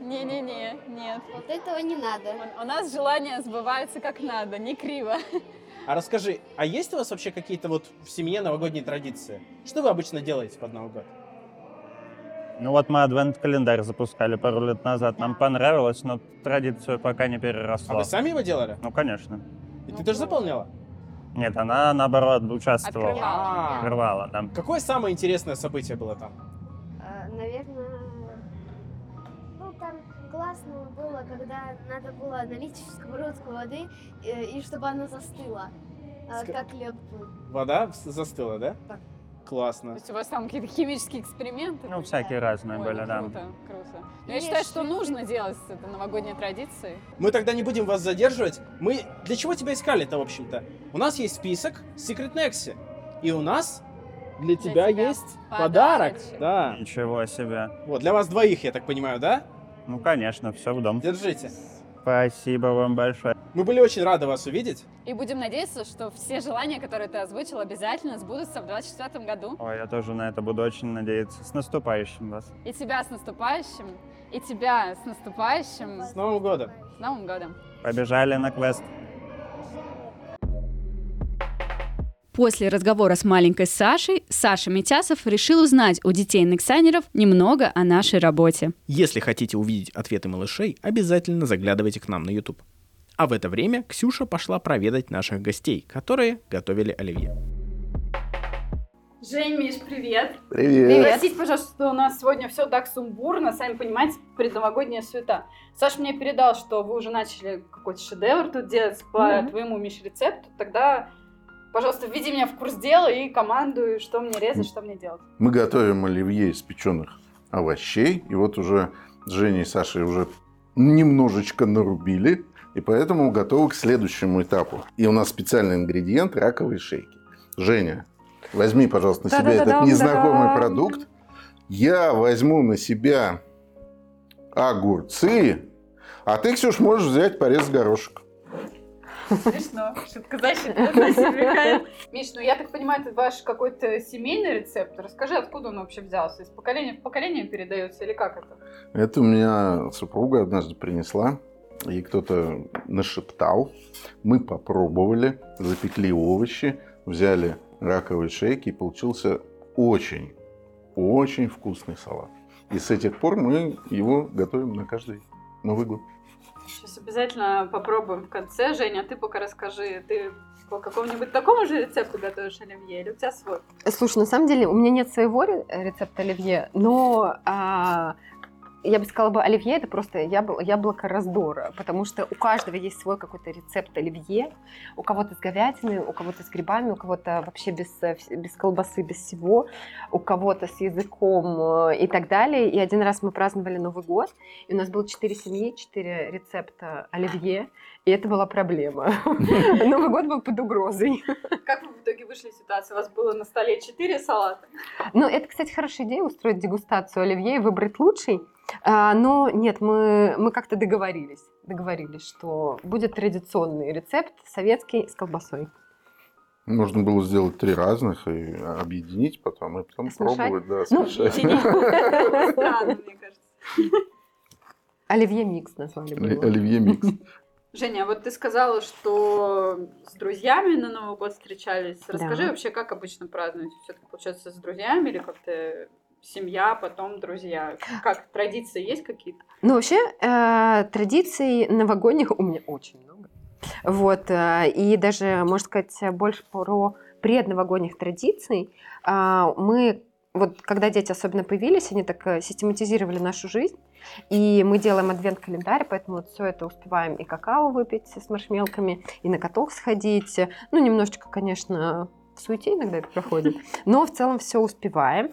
[SPEAKER 2] Не-не-не, нет.
[SPEAKER 9] Вот этого не надо.
[SPEAKER 2] У нас желание сбывается как надо, не криво.
[SPEAKER 1] А расскажи, а есть у вас вообще какие-то вот в семье новогодние традиции? Что вы обычно делаете под Новый год?
[SPEAKER 8] Ну вот мы адвент-календарь запускали пару лет назад. Нам понравилось, но традицию пока не
[SPEAKER 1] А
[SPEAKER 8] переросло.
[SPEAKER 1] вы сами его делали?
[SPEAKER 8] Ну, конечно.
[SPEAKER 1] И ты тоже заполняла?
[SPEAKER 8] Нет, она, наоборот, участвовала.
[SPEAKER 2] Открывала.
[SPEAKER 1] А,
[SPEAKER 8] Открывала, да.
[SPEAKER 1] Какое самое интересное событие было там?
[SPEAKER 9] Классно было, когда надо было налить в сковородку воды, э, и чтобы она застыла, э,
[SPEAKER 1] Ска-
[SPEAKER 9] как лед был.
[SPEAKER 1] Вода с- застыла, да?
[SPEAKER 9] Так.
[SPEAKER 2] То
[SPEAKER 1] Классно.
[SPEAKER 2] есть у вас там какие-то химические эксперименты?
[SPEAKER 8] Ну, всякие разные
[SPEAKER 2] Ой,
[SPEAKER 8] были,
[SPEAKER 2] ну
[SPEAKER 8] да.
[SPEAKER 2] Круто, круто. Но я
[SPEAKER 9] Есть
[SPEAKER 2] считаю, что нужно делать это новогодние традиции.
[SPEAKER 1] Мы тогда не будем вас задерживать. Мы для чего тебя искали-то, в общем-то? У нас есть список Secret Nexi. И у нас для тебя,
[SPEAKER 2] тебя
[SPEAKER 1] есть подарок.
[SPEAKER 2] подарочек.
[SPEAKER 1] Да.
[SPEAKER 8] Ничего себе.
[SPEAKER 1] Вот, для вас двоих, я так понимаю, да?
[SPEAKER 8] Ну, конечно, все в дом.
[SPEAKER 1] Держите.
[SPEAKER 8] Спасибо вам большое.
[SPEAKER 1] Мы были очень рады вас увидеть.
[SPEAKER 2] И будем надеяться, что все желания, которые ты озвучил, обязательно сбудутся в 2024 году.
[SPEAKER 8] Ой, я тоже на это буду очень надеяться. С наступающим вас.
[SPEAKER 2] И тебя с наступающим, и тебя с наступающим.
[SPEAKER 1] С Новым годом.
[SPEAKER 2] С Новым годом.
[SPEAKER 8] Побежали на квест.
[SPEAKER 2] После разговора с маленькой Сашей, Саша Митясов решил узнать у детей-нексайнеров немного о нашей работе.
[SPEAKER 10] Если хотите увидеть ответы малышей, обязательно заглядывайте к нам на YouTube. А в это время Ксюша пошла проведать наших гостей, которые готовили оливье.
[SPEAKER 7] Жень, Миш, привет.
[SPEAKER 3] Привет.
[SPEAKER 7] Простите, пожалуйста, что у нас сегодня все так сумбурно, сами понимаете, предновогодняя суета. Саша мне передал, что вы уже начали какой-то шедевр тут делать по
[SPEAKER 2] Мгм.
[SPEAKER 7] твоему, Миш, рецепту. Тогда, пожалуйста, введи меня в курс дела и командуй, что мне резать, что мне делать.
[SPEAKER 3] Мы готовим оливье из печеных овощей. И вот уже с Женей и Сашей уже немножечко нарубили. И поэтому готовы к следующему этапу. И у нас специальный ингредиент – раковые шейки. Женя, возьми, пожалуйста, на себя этот незнакомый продукт. Я возьму на себя огурцы, а ты, Ксюш, можешь взять порез горошек.
[SPEAKER 7] Смешно. Шутка защита Миш, ну я так понимаю, это ваш какой-то семейный рецепт. Расскажи, откуда он вообще взялся? Из поколения в поколение передается или как это?
[SPEAKER 3] Это у меня супруга однажды принесла, и кто-то нашептал. Мы попробовали, запекли овощи, взяли раковые шейки, и получился очень, очень вкусный салат. И с этих пор мы его готовим на каждый Новый год.
[SPEAKER 7] Сейчас обязательно попробуем в конце. Женя, ты пока расскажи, ты по какому-нибудь такому же рецепту готовишь оливье или у тебя свой?
[SPEAKER 4] Слушай, на самом деле у меня нет своего рецепта оливье, но а, я бы сказала бы, оливье это просто яблоко, яблоко раздора, потому что у каждого есть свой какой-то рецепт оливье, у кого-то с говядиной, у кого-то с грибами, у кого-то вообще без, без колбасы, без всего, у кого-то с языком э, и так далее. И один раз мы праздновали Новый год, и у нас было четыре семьи, четыре рецепта оливье, и это была проблема. Новый год был под угрозой.
[SPEAKER 7] Как вы в итоге вышли из ситуации? У вас было на столе четыре салата?
[SPEAKER 4] Ну, это, кстати, хорошая идея, устроить дегустацию оливье и выбрать лучший. А, но нет, мы, мы как-то договорились, договорились, что будет традиционный рецепт советский с колбасой.
[SPEAKER 3] Можно было сделать три разных и объединить потом, и потом
[SPEAKER 4] Смешать?
[SPEAKER 3] пробовать, да,
[SPEAKER 4] Ну,
[SPEAKER 3] смешать.
[SPEAKER 7] Странно, мне кажется.
[SPEAKER 4] Оливье микс назвали бы его.
[SPEAKER 3] Оливье микс.
[SPEAKER 7] Женя, вот ты сказала, что с друзьями на Новый год встречались. Расскажи
[SPEAKER 4] Да.
[SPEAKER 7] вообще, как обычно празднуете? Все-таки получается с друзьями или как-то семья, потом друзья? Как традиции есть какие-то?
[SPEAKER 4] Ну, вообще, э, традиций новогодних у меня очень много. Вот, э, и даже, можно сказать, больше про предновогодних традиций. А, Мы, вот когда дети особенно появились, они так э, систематизировали нашу жизнь, и мы делаем адвент-календарь, поэтому вот все это успеваем и какао выпить с маршмелками, и на каток сходить. Ну, немножечко, конечно, в суете иногда это проходит, но в целом все успеваем.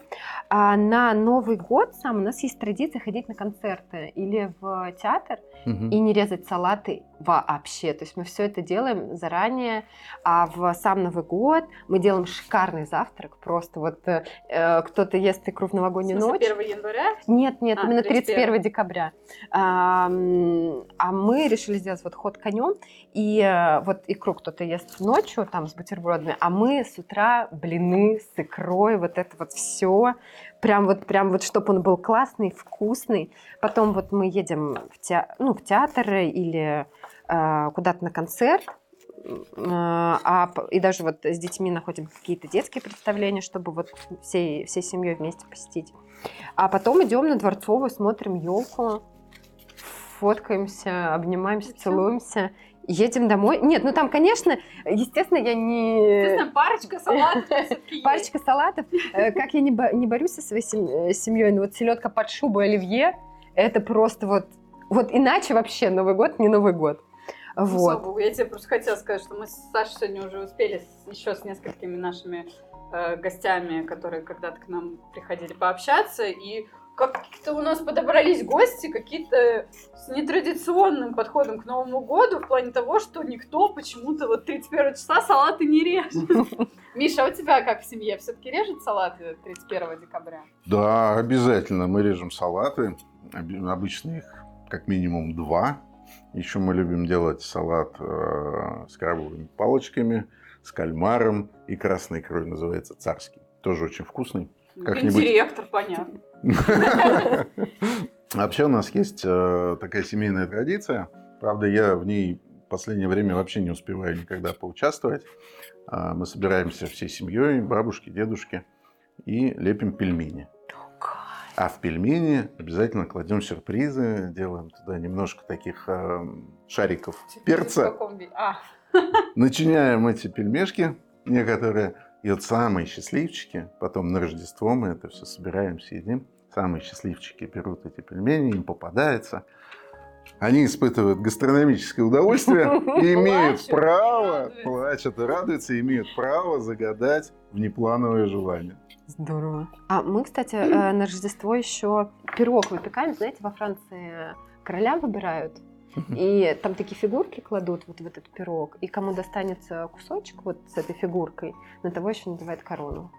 [SPEAKER 4] А на Новый год сам у нас есть традиция ходить на концерты или в театр
[SPEAKER 3] Мгм.
[SPEAKER 4] и не резать салаты вообще. То есть мы все это делаем заранее, а в сам Новый год мы делаем шикарный завтрак. Просто вот э, э, кто-то ест икру в
[SPEAKER 7] В
[SPEAKER 4] новогоднюю
[SPEAKER 7] смысле,
[SPEAKER 4] ночь.
[SPEAKER 7] 1 января?
[SPEAKER 4] Нет, нет,
[SPEAKER 7] А,
[SPEAKER 4] именно
[SPEAKER 7] 31
[SPEAKER 4] 31 декабря. А, а мы решили сделать вот ход конем, и э, вот икру кто-то ест ночью там с бутербродами, а мы с утра блины с икрой, вот это вот все, прям вот, прям вот, чтобы он был классный, вкусный. Потом вот мы едем в, те, ну, в театр или э, куда-то на концерт, М, а, и даже вот с детьми находим какие-то детские представления, чтобы вот всей, всей семьей вместе посетить. А потом идем на Дворцовую, смотрим елку, фоткаемся, обнимаемся, целуемся, едем домой. Нет, ну там, конечно, естественно, я не...
[SPEAKER 7] Естественно, парочка салатов.
[SPEAKER 4] Парочка салатов. Э, Как я не, бо- не борюсь со своей э, семьей, но вот селедка под шубой оливье, это просто вот... Вот иначе вообще Новый год не Новый год.
[SPEAKER 7] Ну,
[SPEAKER 4] Вот.
[SPEAKER 7] богу, я тебе просто хотела сказать, что мы с Сашей сегодня уже успели с- еще с несколькими нашими э, гостями, которые когда-то к нам приходили пообщаться, и как-то у нас подобрались гости какие-то с нетрадиционным подходом к Новому году в плане того, что никто почему-то вот 31 числа салаты не режет. Миша, а у тебя как в семье? Все-таки режет салаты 31 декабря?
[SPEAKER 3] Да, обязательно. Мы режем салаты. Обычно их как минимум два. Еще мы любим делать салат э, с крабовыми палочками, с кальмаром и красной икрой, называется царский. Тоже очень вкусный. Как-нибудь-
[SPEAKER 7] Директор, понятно.
[SPEAKER 3] Вообще у нас есть э, такая семейная традиция. Правда, я в ней в последнее время вообще не успеваю никогда поучаствовать. А, Мы собираемся всей семьей, бабушки, дедушки, и лепим пельмени. А в пельмени обязательно кладем сюрпризы, делаем туда немножко таких э, шариков
[SPEAKER 7] В
[SPEAKER 3] перца?
[SPEAKER 7] А,
[SPEAKER 3] начиняем эти пельмешки некоторые, и вот самые счастливчики, потом на Рождество мы это все собираем, съедим, самые счастливчики берут эти пельмени, им попадается. Они испытывают гастрономическое удовольствие и имеют
[SPEAKER 7] Плачут,
[SPEAKER 3] право,
[SPEAKER 7] радуются.
[SPEAKER 3] плачут и радуются, и имеют право загадать внеплановое желание.
[SPEAKER 4] Здорово. А мы, кстати, э, на Рождество еще пирог выпекаем. Знаете, во Франции короля выбирают. И там такие фигурки кладут вот в этот пирог. И кому достанется кусочек вот с этой фигуркой, на того еще надевают корону.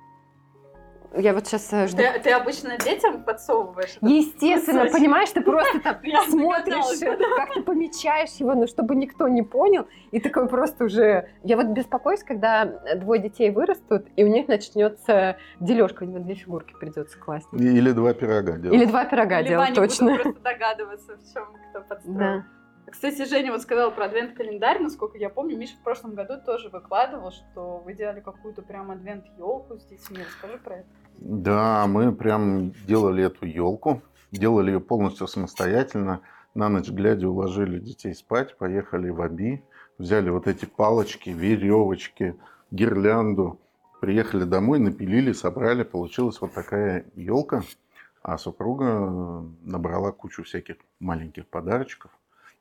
[SPEAKER 4] Я вот сейчас жду.
[SPEAKER 7] ты, ты обычно детям подсовываешь?
[SPEAKER 4] Естественно,
[SPEAKER 7] кусочек?
[SPEAKER 4] понимаешь, ты просто там смотришь, э, как ты помечаешь его, но чтобы никто не понял, и такой просто уже... Я вот беспокоюсь, когда двое детей вырастут, и у них начнется дележка, видимо, две фигурки придется класть.
[SPEAKER 3] Или два пирога делать.
[SPEAKER 4] Или два пирога
[SPEAKER 7] Либо
[SPEAKER 4] делать,
[SPEAKER 7] они будут
[SPEAKER 4] точно.
[SPEAKER 7] просто догадываться, в чем кто подстроил.
[SPEAKER 4] Да.
[SPEAKER 7] Кстати, Женя вот сказала про адвент-календарь, насколько я помню, Миша в прошлом году тоже выкладывал, что вы делали какую-то прям адвент-елку с детьми. Расскажи про это.
[SPEAKER 3] Да, мы прям делали эту елку, делали ее полностью самостоятельно. На ночь глядя уложили детей спать, поехали в Аби, взяли вот эти палочки, веревочки, гирлянду, приехали домой, напилили, собрали, получилась вот такая елка. А супруга набрала кучу всяких маленьких подарочков,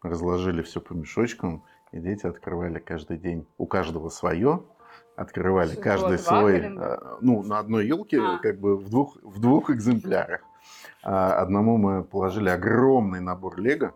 [SPEAKER 3] разложили все по мешочкам, и дети открывали каждый день. У каждого свое, открывали
[SPEAKER 7] Всего
[SPEAKER 3] каждый свой,
[SPEAKER 7] календаря?
[SPEAKER 3] э, ну, на одной елке,
[SPEAKER 7] А.
[SPEAKER 3] как бы в двух, в двух экземплярах. А одному мы положили огромный набор лего,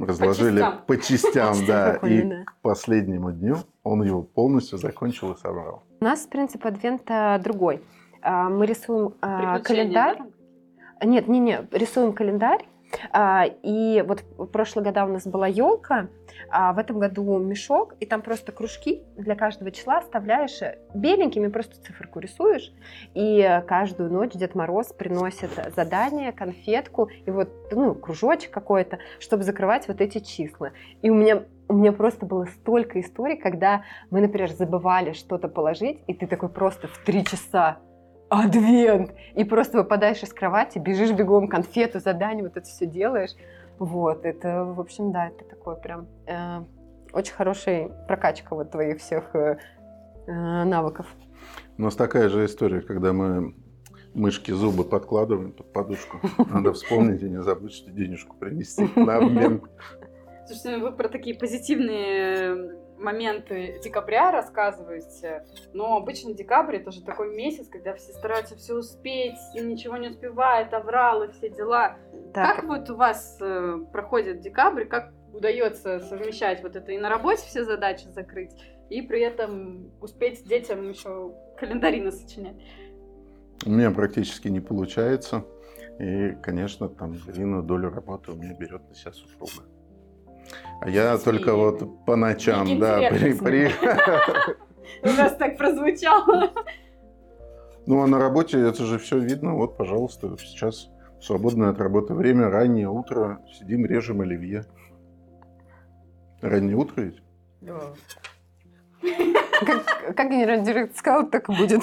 [SPEAKER 3] разложили
[SPEAKER 7] частям.
[SPEAKER 3] по частям, да, и
[SPEAKER 4] да.
[SPEAKER 3] к последнему дню он его полностью закончил и собрал.
[SPEAKER 4] У нас принцип адвента другой. А, Мы рисуем а, календарь.
[SPEAKER 7] да?
[SPEAKER 4] Нет, не, не, рисуем календарь. А, И вот в года у нас была елка, а в этом году мешок, и там просто кружки для каждого числа вставляешь э, беленькими, просто циферку рисуешь, и каждую ночь Дед Мороз приносит задание, конфетку, и вот, ну, кружочек какой-то, чтобы закрывать вот эти числа. И у меня, у меня просто было столько историй, когда мы, например, забывали что-то положить, и ты такой просто в три часа адвент, и просто выпадаешь из кровати, бежишь бегом, конфету, задание, вот это все делаешь. Вот, это, в общем, да, это такой прям э, очень хорошая прокачка вот твоих всех э, э, навыков.
[SPEAKER 3] У нас такая же история, когда мы мышки зубы подкладываем под подушку. Надо вспомнить и не забыть, что денежку принести на обмен.
[SPEAKER 7] Слушайте, ну вы про такие позитивные моменты декабря рассказываете, но обычно декабрь это же такой месяц, когда все стараются все успеть, и ничего не успевает, авралы, все дела.
[SPEAKER 4] Так,
[SPEAKER 7] Как вот у вас э, проходит декабрь, как удается совмещать вот это и на работе все задачи закрыть, и при этом успеть детям еще календари насочинять?
[SPEAKER 3] У меня практически не получается. И, конечно, там длинную долю работы у меня берет на себя супруга. А я
[SPEAKER 7] Смею.
[SPEAKER 3] только вот по ночам, да, при, при-
[SPEAKER 7] У нас так прозвучало.
[SPEAKER 3] Ну, а на работе это же все видно. Вот, пожалуйста, сейчас свободное от работы время, раннее утро, сидим, режем оливье. Раннее утро ведь?
[SPEAKER 4] как, как генеральный директор сказал, так и будет.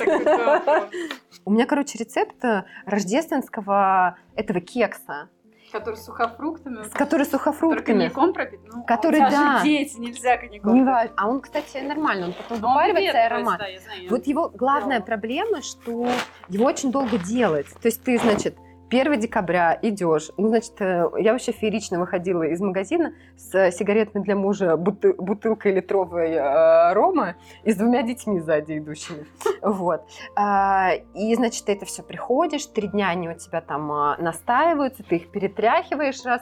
[SPEAKER 4] У меня, короче, рецепт э, рождественского этого кекса,
[SPEAKER 7] Который с сухофруктами.
[SPEAKER 4] с который
[SPEAKER 7] Который
[SPEAKER 4] сухофруктами.
[SPEAKER 7] коньяком пропит. Ну,
[SPEAKER 4] Который,
[SPEAKER 7] а тебя
[SPEAKER 4] да.
[SPEAKER 7] дети, нельзя коньяком.
[SPEAKER 4] Не важно. А он, кстати, нормально, он потом
[SPEAKER 7] он
[SPEAKER 4] выпаривается и
[SPEAKER 7] выветривается,
[SPEAKER 4] аромат.
[SPEAKER 7] да, я знаю.
[SPEAKER 4] Вот его главная
[SPEAKER 7] делала.
[SPEAKER 4] проблема, что его очень долго делать. То есть ты, значит, 1 декабря идешь. Ну, значит, э, я вообще феерично выходила из магазина с сигаретами для мужа, буты- бутылкой литровой э, рома и с двумя детьми сзади идущими. Вот. А, И, значит, ты это все приходишь, три дня они у тебя там а, настаиваются, ты их перетряхиваешь раз.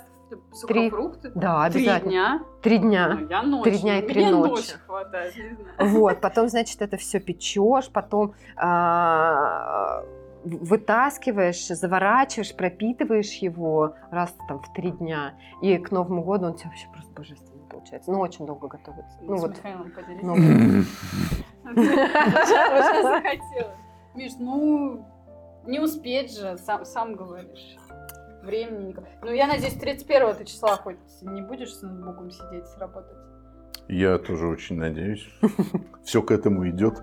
[SPEAKER 7] Сухофрукты.
[SPEAKER 4] Да,
[SPEAKER 7] Три
[SPEAKER 4] обязательно.
[SPEAKER 7] дня.
[SPEAKER 4] Три дня.
[SPEAKER 7] Ну, я ночью.
[SPEAKER 4] Три дня и три
[SPEAKER 7] Мне
[SPEAKER 4] ночи.
[SPEAKER 7] ночи хватает, не знаю.
[SPEAKER 4] Вот, потом, значит, это все печешь, потом а, вытаскиваешь, заворачиваешь, пропитываешь его раз там в три дня, и к Новому году он у тебя вообще просто божественно получается. Ну, очень долго готовится. Ну,
[SPEAKER 7] С
[SPEAKER 4] вот.
[SPEAKER 7] Михаилом поделись.
[SPEAKER 4] Ну,
[SPEAKER 7] Сейчас захотела. Миш, ну, не успеть же, сам, сам говоришь. Времени никак. Ну, я надеюсь, 31 ты числа хоть не будешь с ноутбуком сидеть, сработать.
[SPEAKER 3] Я тоже очень надеюсь. Все к этому идет.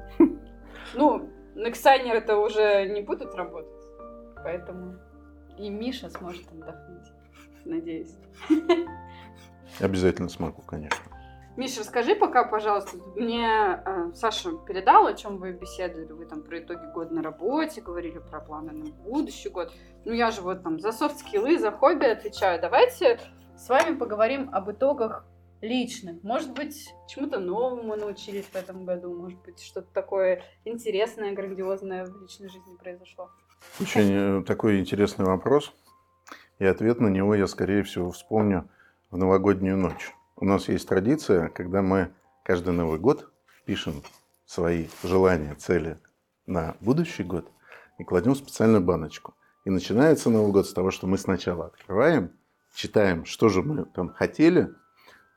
[SPEAKER 7] Ну, Нексайнеры-то уже не будут работать, поэтому и Миша сможет отдохнуть, надеюсь.
[SPEAKER 3] Обязательно смогу, конечно.
[SPEAKER 7] Миша, расскажи пока, пожалуйста, мне э, Саша передал, о чем вы беседовали, вы там про итоги года на работе, говорили про планы на будущий год. Ну, я же вот там за софт-скиллы, за хобби отвечаю. Давайте с вами поговорим об итогах личных. Может быть, чему-то новому научились в этом году, может быть, что-то такое интересное, грандиозное в личной жизни произошло.
[SPEAKER 3] Очень э, такой интересный вопрос. И ответ на него я, скорее всего, вспомню в новогоднюю ночь. У нас есть традиция, когда мы каждый Новый год пишем свои желания, цели на будущий год и кладем в специальную баночку. И начинается Новый год с того, что мы сначала открываем, читаем, что же мы там хотели,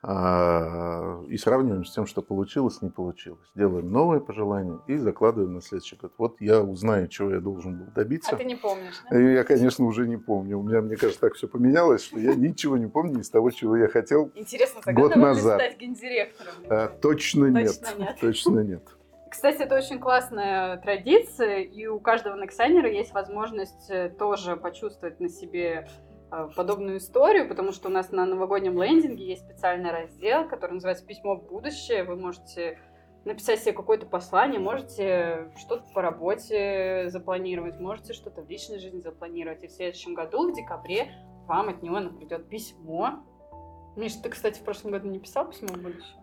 [SPEAKER 3] и сравниваем с тем, что получилось, не получилось. Делаем новые пожелания и закладываем на следующий год. Вот я узнаю, чего я должен был добиться.
[SPEAKER 7] А ты не помнишь, да?
[SPEAKER 3] И Я, конечно, уже не помню. У меня, мне кажется, так все поменялось, что я ничего не помню из того, чего я хотел.
[SPEAKER 7] Интересно,
[SPEAKER 3] Год назад.
[SPEAKER 7] стать гендиректором?
[SPEAKER 3] А, точно нет.
[SPEAKER 7] Точно нет.
[SPEAKER 3] Точно нет.
[SPEAKER 7] Кстати, это очень классная традиция, и у каждого Нексайнера есть возможность э, тоже почувствовать на себе подобную историю, потому что у нас на новогоднем лендинге есть специальный раздел, который называется «Письмо в будущее». Вы можете написать себе какое-то послание, можете что-то по работе запланировать, можете что-то в личной жизни запланировать. И в следующем году, в декабре, вам от него придет письмо. Миша, ты, кстати, в прошлом году не писал письмо в будущее?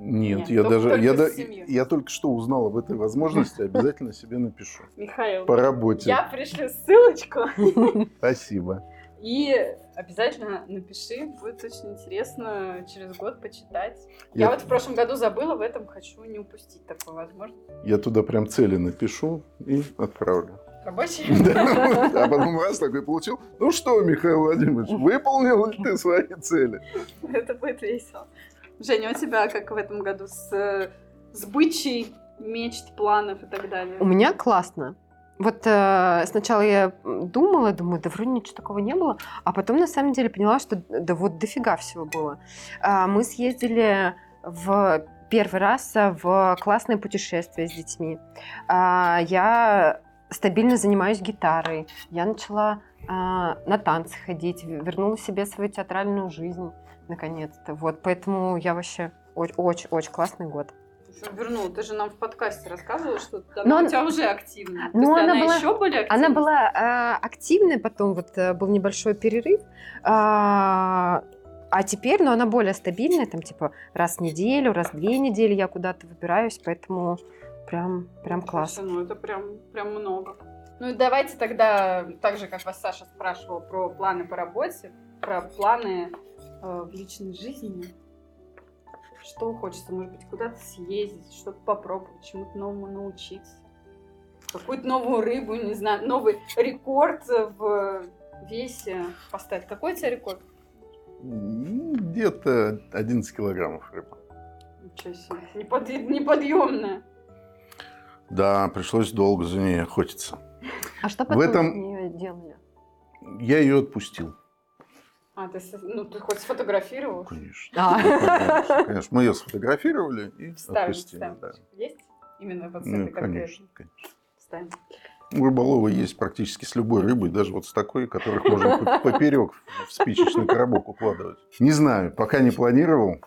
[SPEAKER 3] Нет,
[SPEAKER 7] Нет,
[SPEAKER 3] я даже я, да- я только что узнал об этой возможности, обязательно себе напишу.
[SPEAKER 7] Михаил,
[SPEAKER 3] По работе.
[SPEAKER 7] я пришлю ссылочку.
[SPEAKER 3] Спасибо.
[SPEAKER 7] И обязательно напиши, будет очень интересно через год почитать. Я,
[SPEAKER 3] Я-
[SPEAKER 7] вот в прошлом году забыла, в этом хочу не упустить такую возможность.
[SPEAKER 3] Я туда прям цели напишу и отправлю.
[SPEAKER 7] Рабочий?
[SPEAKER 3] Да. А потом раз такой получил. Ну что, Михаил Владимирович, выполнил ли ты свои цели?
[SPEAKER 7] Это будет весело. Женя, у тебя как в этом году с, э, с бычьей мечт, планов и так далее?
[SPEAKER 4] У меня классно. Вот э, сначала я думала, думаю, да вроде ничего такого не было, а потом на самом деле поняла, что да вот дофига всего было. А, мы съездили в первый раз в классное путешествие с детьми. А, я стабильно занимаюсь гитарой. Я начала а, на танцы ходить, вернула себе свою театральную жизнь наконец-то. Вот, поэтому я вообще очень-очень классный год.
[SPEAKER 7] Что вернула? Ты же нам в подкасте рассказывала, что она
[SPEAKER 4] Но
[SPEAKER 7] у тебя уже активна. То
[SPEAKER 4] Ну,
[SPEAKER 7] есть
[SPEAKER 4] она
[SPEAKER 7] она,
[SPEAKER 4] была-
[SPEAKER 7] еще более активна?
[SPEAKER 4] Она была э, активной, потом вот э, был небольшой перерыв, а, а теперь, ну, она более стабильная, там типа раз в неделю, раз в две недели я куда-то выбираюсь, поэтому прям, прям класс.
[SPEAKER 7] Слушай, ну это прям, прям много. Ну и давайте тогда, так же, как вас Саша спрашивал про планы по работе, про планы э, в личной жизни. Что хочется, может быть, куда-то съездить, что-то попробовать, чему-то новому научиться. Какую-то новую рыбу, не знаю, новый рекорд в весе поставить. Какой у тебя рекорд?
[SPEAKER 3] Где-то 11 килограммов рыбы.
[SPEAKER 7] Ничего себе. Непод- неподъемная.
[SPEAKER 3] Да, пришлось долго за ней охотиться.
[SPEAKER 4] А что
[SPEAKER 3] В
[SPEAKER 4] потом
[SPEAKER 3] этом-
[SPEAKER 4] с нее делали?
[SPEAKER 3] Я ее отпустил.
[SPEAKER 7] А, ты, ну, ты хоть сфотографировал?
[SPEAKER 3] Конечно.
[SPEAKER 4] А.
[SPEAKER 3] Конечно, конечно. Мы ее сфотографировали и
[SPEAKER 7] Вставим,
[SPEAKER 3] отпустили.
[SPEAKER 7] вставим.
[SPEAKER 3] да.
[SPEAKER 7] Есть? Именно вот с
[SPEAKER 3] Ну,
[SPEAKER 7] этой
[SPEAKER 3] конечно,
[SPEAKER 7] конкретной?
[SPEAKER 3] конечно.
[SPEAKER 7] Вставим.
[SPEAKER 3] У рыболова есть практически с любой рыбой, даже вот с такой, которых можно по- поперек в спичечный коробок укладывать. Не знаю, пока не планировал.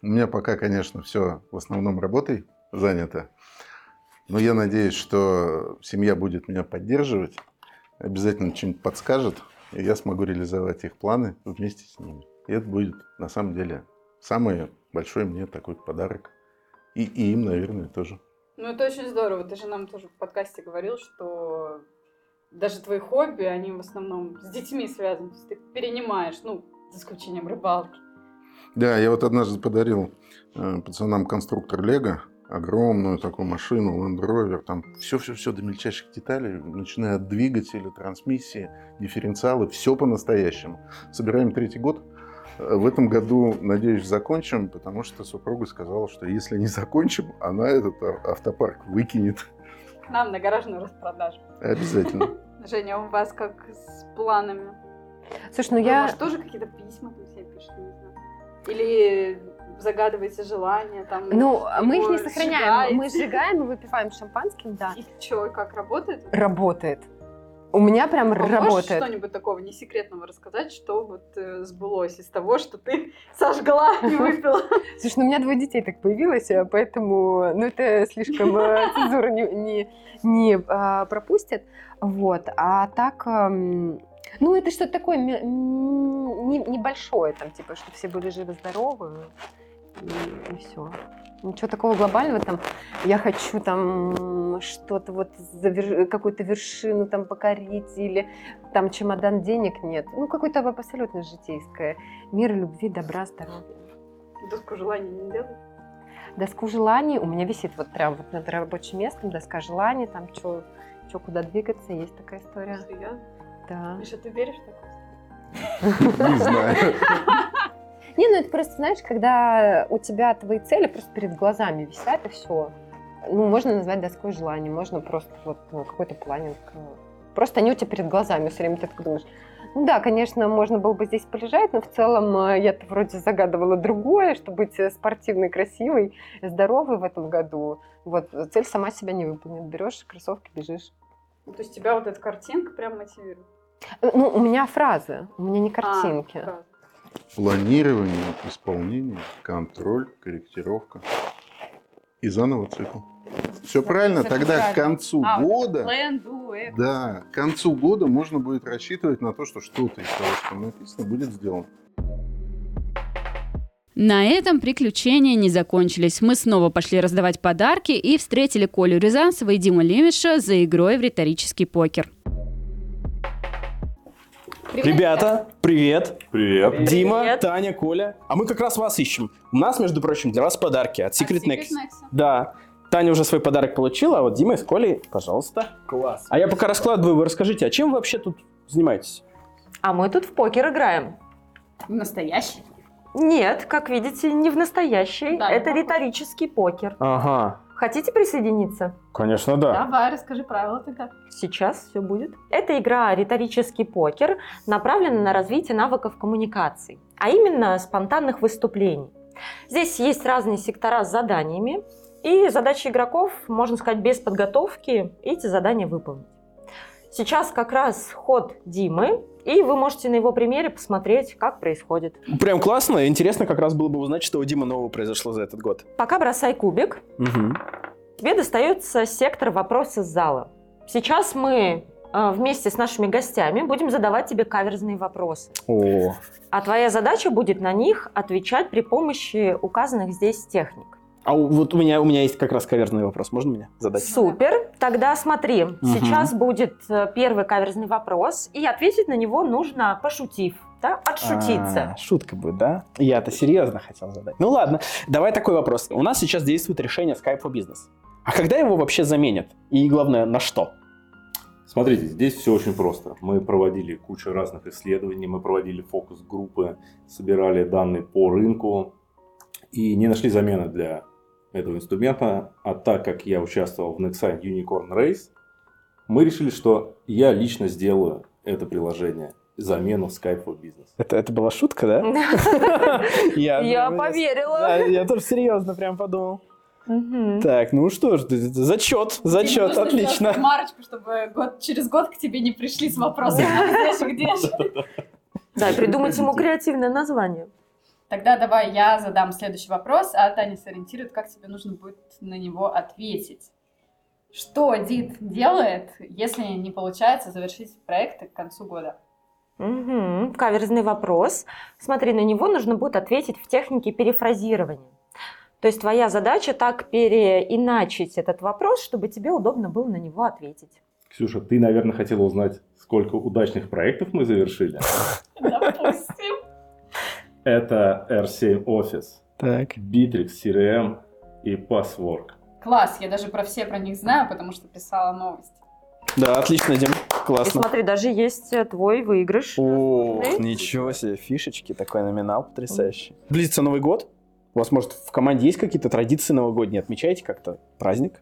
[SPEAKER 3] У меня пока, конечно, все в основном работой занято. Но я надеюсь, что семья будет меня поддерживать, обязательно что-нибудь подскажет, и я смогу реализовать их планы вместе с ними. И это будет, на самом деле, самый большой мне такой подарок. И, и им, наверное, тоже.
[SPEAKER 7] Ну, это очень здорово. Ты же нам тоже в подкасте говорил, что даже твои хобби, они в основном с детьми связаны. То есть ты перенимаешь, ну, за исключением рыбалки.
[SPEAKER 3] Да, я вот однажды подарил э, пацанам конструктор Лего, огромную такую машину, Land Rover, там все-все-все до мельчайших деталей, начиная от двигателя, трансмиссии, дифференциалы, все по-настоящему. Собираем третий год. В этом году, надеюсь, закончим, потому что супруга сказала, что если не закончим, она этот автопарк выкинет.
[SPEAKER 7] К нам на гаражную распродажу.
[SPEAKER 3] Обязательно.
[SPEAKER 7] Женя, а у вас как с планами?
[SPEAKER 4] Слушай, ну я...
[SPEAKER 7] может, тоже какие-то письма там себе пишете, не знаю? Или загадываете желания там?
[SPEAKER 4] Ну, мы их не сохраняем. Мы
[SPEAKER 7] сжигаете?
[SPEAKER 4] сжигаем и выпиваем шампанским, да.
[SPEAKER 7] И что, как работает?
[SPEAKER 4] Работает. У меня прям
[SPEAKER 7] А Можешь
[SPEAKER 4] работает.
[SPEAKER 7] что-нибудь такого несекретного рассказать, что вот э, сбылось из того, что ты сожгла и выпила?
[SPEAKER 4] Слушай, ну у меня двое детей так появилось, а поэтому, ну это слишком э, цензура не, не, не, а, пропустит. Вот. А так, ам, ну это что-то такое не- небольшое, там, типа, чтобы все были живы-здоровы. И, все. Ничего такого глобального там. Я хочу там что-то вот завер- какую-то вершину там покорить или там чемодан денег нет. Ну какое-то абсолютно житейское. Мир, любви, добра, здоровья.
[SPEAKER 7] Доску желаний не делай.
[SPEAKER 4] Доску желаний у меня висит вот прям вот над рабочим местом, доска желаний, там что, куда двигаться, есть такая история.
[SPEAKER 7] Серьезно?
[SPEAKER 4] Да.
[SPEAKER 7] Миша, ты веришь в такое?
[SPEAKER 3] Не знаю.
[SPEAKER 4] Не, ну это просто, знаешь, когда у тебя твои цели просто перед глазами висят, и все. Ну, можно назвать доской желаний, можно просто вот ну, какой-то планинг. э, Просто они у тебя перед глазами все время, ты так думаешь. Ну да, конечно, можно было бы здесь полежать, но в целом э, я-то вроде загадывала другое, чтобы быть э, спортивной, красивой, здоровой в этом году. Вот, э, цель сама себя не выполнит. Берешь кроссовки, бежишь.
[SPEAKER 7] Ну, То есть тебя вот эта картинка прям мотивирует?
[SPEAKER 4] Ну, у меня фразы, у меня не картинки.
[SPEAKER 7] А,
[SPEAKER 3] Планирование, исполнение, контроль, корректировка и заново цикл. Все правильно? Тогда к концу
[SPEAKER 7] А,
[SPEAKER 3] года,
[SPEAKER 7] Plan, do, act.
[SPEAKER 3] да, к концу года можно будет рассчитывать на то, что что-то из того, что написано, будет сделано.
[SPEAKER 2] На этом приключения не закончились. Мы снова пошли раздавать подарки и встретили Колю Рязанцева и Диму Лемеша за игрой в риторический покер.
[SPEAKER 1] Ребята, привет.
[SPEAKER 11] Привет.
[SPEAKER 1] Дима,
[SPEAKER 7] Привет.
[SPEAKER 1] Таня, Коля. А мы как раз вас ищем. У нас, между прочим, для вас подарки от Secret
[SPEAKER 7] От Secret
[SPEAKER 1] Next.
[SPEAKER 7] Next.
[SPEAKER 1] Да. Таня уже свой подарок получила, а вот Дима с Колей, пожалуйста.
[SPEAKER 12] Класс.
[SPEAKER 1] А я пока раскладываю, вы расскажите, а чем вы вообще тут занимаетесь?
[SPEAKER 13] А мы тут в покер играем.
[SPEAKER 7] Настоящий.
[SPEAKER 13] Нет, как видите, не в настоящий.
[SPEAKER 7] Да,
[SPEAKER 13] Это риторический покер.
[SPEAKER 1] Ага,
[SPEAKER 13] Хотите присоединиться?
[SPEAKER 1] конечно, да.
[SPEAKER 7] Давай, расскажи правила тогда.
[SPEAKER 13] Сейчас все будет. Эта игра риторический покер направлена на развитие навыков коммуникаций, а именно спонтанных выступлений. Здесь есть разные сектора с заданиями, и задача игроков, можно сказать, без подготовки эти задания выполнить. Сейчас как раз ход Димы, и вы можете на его примере посмотреть, как происходит.
[SPEAKER 1] Прям классно. Интересно как раз было бы узнать, что у Димы нового произошло за этот год.
[SPEAKER 13] Пока бросай кубик,
[SPEAKER 1] Угу.
[SPEAKER 13] тебе достается сектор вопроса с зала. Сейчас мы э, вместе с нашими гостями будем задавать тебе каверзные вопросы.
[SPEAKER 1] О,
[SPEAKER 13] А твоя задача будет на них отвечать при помощи указанных здесь техник.
[SPEAKER 1] А у- вот у меня, у меня есть как раз каверзный вопрос. Можно мне задать?
[SPEAKER 13] Супер. Тогда смотри, сейчас будет э, первый каверзный вопрос, и ответить на него нужно пошутив, да, отшутиться.
[SPEAKER 1] А, шутка будет, да? Я-то серьезно хотел задать. Ну ладно, давай такой вопрос. У нас сейчас действует решение Skype for Business. А когда его вообще заменят? И главное, на что?
[SPEAKER 11] Смотрите, здесь все очень просто. Мы проводили кучу разных исследований, мы проводили фокус-группы, собирали данные по рынку и не нашли замены для этого инструмента. А так как я участвовал в Nexign Unicorn Race, мы решили, что я лично сделаю это приложение, замену Skype for Business.
[SPEAKER 1] Это, это была шутка, да? Я,
[SPEAKER 13] поверила.
[SPEAKER 1] Я тоже серьезно прям подумал. Так, ну что ж, зачет, зачет,
[SPEAKER 7] нужно
[SPEAKER 1] отлично.
[SPEAKER 7] Марочку, чтобы год, через год к тебе не пришли с вопросом, где же, где же.
[SPEAKER 13] Да, придумать ему креативное название.
[SPEAKER 7] Тогда давай я задам следующий вопрос, а Таня сориентирует, как тебе нужно будет на него ответить. Что ДИТ делает, если не получается завершить проекты к концу года?
[SPEAKER 13] Мгм. Каверзный вопрос. Смотри, на него нужно будет ответить в технике перефразирования. То есть твоя задача так переиначить этот вопрос, чтобы тебе удобно было на него ответить.
[SPEAKER 11] Ксюша, ты, наверное, хотела узнать, сколько удачных проектов мы завершили.
[SPEAKER 7] Допустим.
[SPEAKER 11] Это R7 Office,
[SPEAKER 1] Так.
[SPEAKER 11] Bittrex CRM и Passwork.
[SPEAKER 7] Класс, я даже про все про них знаю, потому что писала новости.
[SPEAKER 1] Да, отлично, Дим,
[SPEAKER 13] И
[SPEAKER 1] классно.
[SPEAKER 13] смотри, даже есть э, твой выигрыш.
[SPEAKER 1] О,
[SPEAKER 13] Эй.
[SPEAKER 1] ничего себе, фишечки, такой номинал потрясающий. Близится Новый год. У вас, может, в команде есть какие-то традиции новогодние? Отмечаете как-то праздник?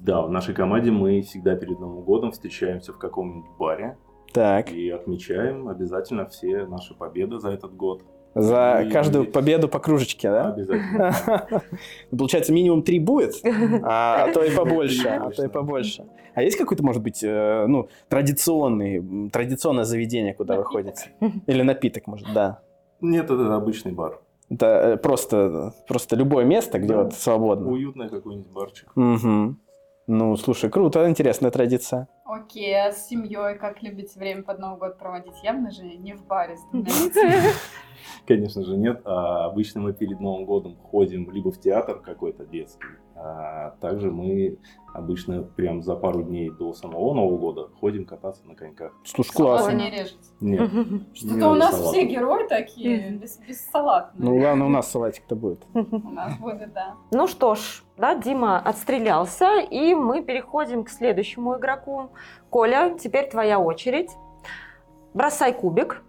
[SPEAKER 11] Да, в нашей команде мы всегда перед Новым годом встречаемся в каком-нибудь баре
[SPEAKER 1] Так,
[SPEAKER 11] и отмечаем обязательно все наши победы за этот год.
[SPEAKER 1] за
[SPEAKER 11] И-
[SPEAKER 1] каждую победу по кружечке, да?
[SPEAKER 11] Обязательно.
[SPEAKER 1] Получается, минимум три будет, а то и побольше, а то и побольше. А есть какой-то, может быть, э, ну, традиционный, традиционное заведение, куда вы ходите? Или напиток, может, да?
[SPEAKER 11] Нет, это обычный бар.
[SPEAKER 1] Это просто, просто любое место, где вот свободно.
[SPEAKER 11] Уютный какой-нибудь барчик.
[SPEAKER 1] Ну, слушай, круто, интересная традиция.
[SPEAKER 7] Окей, а с семьей как любите время под Новый год проводить? Явно же не в баре с двумя.
[SPEAKER 11] Конечно же нет. А обычно мы перед Новым годом ходим либо в театр какой-то детский, а также мы обычно прям за пару дней до самого Нового года ходим кататься на коньках.
[SPEAKER 1] Слушай,
[SPEAKER 7] Салаты
[SPEAKER 1] классно.
[SPEAKER 7] не режете.
[SPEAKER 11] Нет, не
[SPEAKER 7] Что-то у нас все герои такие, без, без.
[SPEAKER 1] Ну, ладно, у нас салатик-то будет.
[SPEAKER 7] У нас будет, да.
[SPEAKER 13] Ну что ж, да, Дима отстрелялся, и мы переходим к следующему игроку. Коля, теперь твоя очередь. Бросай кубик.